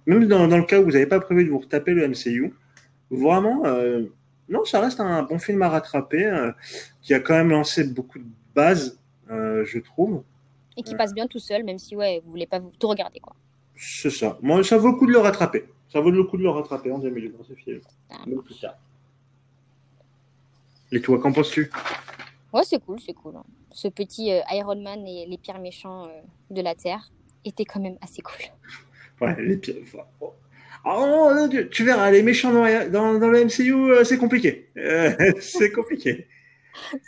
même dans, dans le cas où vous n'avez pas prévu de vous retaper le MCU, vraiment, non, ça reste un bon film à rattraper euh, qui a quand même lancé beaucoup de bases, euh, je trouve. Et qui passe bien tout seul, même si ouais, vous voulez pas vous- tout regarder. Quoi. C'est ça. Moi, ça vaut le coup de le rattraper. Ça vaut le coup de le rattraper en 2020, ce film. Même plus tard. Et toi, qu'en penses-tu? Ouais, c'est cool, c'est cool. hein. Ce petit euh, Iron Man et les pires méchants euh, de la Terre était quand même assez cool. Ouais, les pires. enfin, oh. Ah, non, tu, tu verras, les méchants dans, dans, dans le MCU, euh, c'est compliqué. Euh, *laughs* c'est compliqué.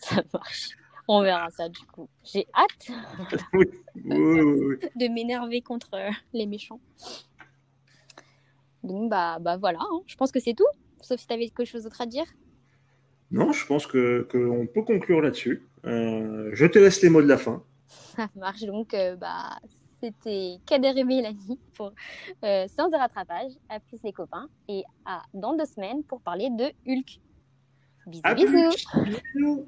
Ça marche. On verra ça du coup. J'ai hâte *laughs* Oui, oui, oui, oui. de m'énerver contre euh, les méchants. Donc bah, bah voilà, hein. je pense que c'est tout. Sauf si tu avais quelque chose d'autre à dire. Non, je pense que qu'on peut conclure là-dessus. Euh, je te laisse les mots de la fin. Ça marche donc. euh, bah, c'était Kader et Mélanie pour euh, Séance de rattrapage, à plus les copains, et à dans deux semaines pour parler de Hulk. Bisous. Bisous.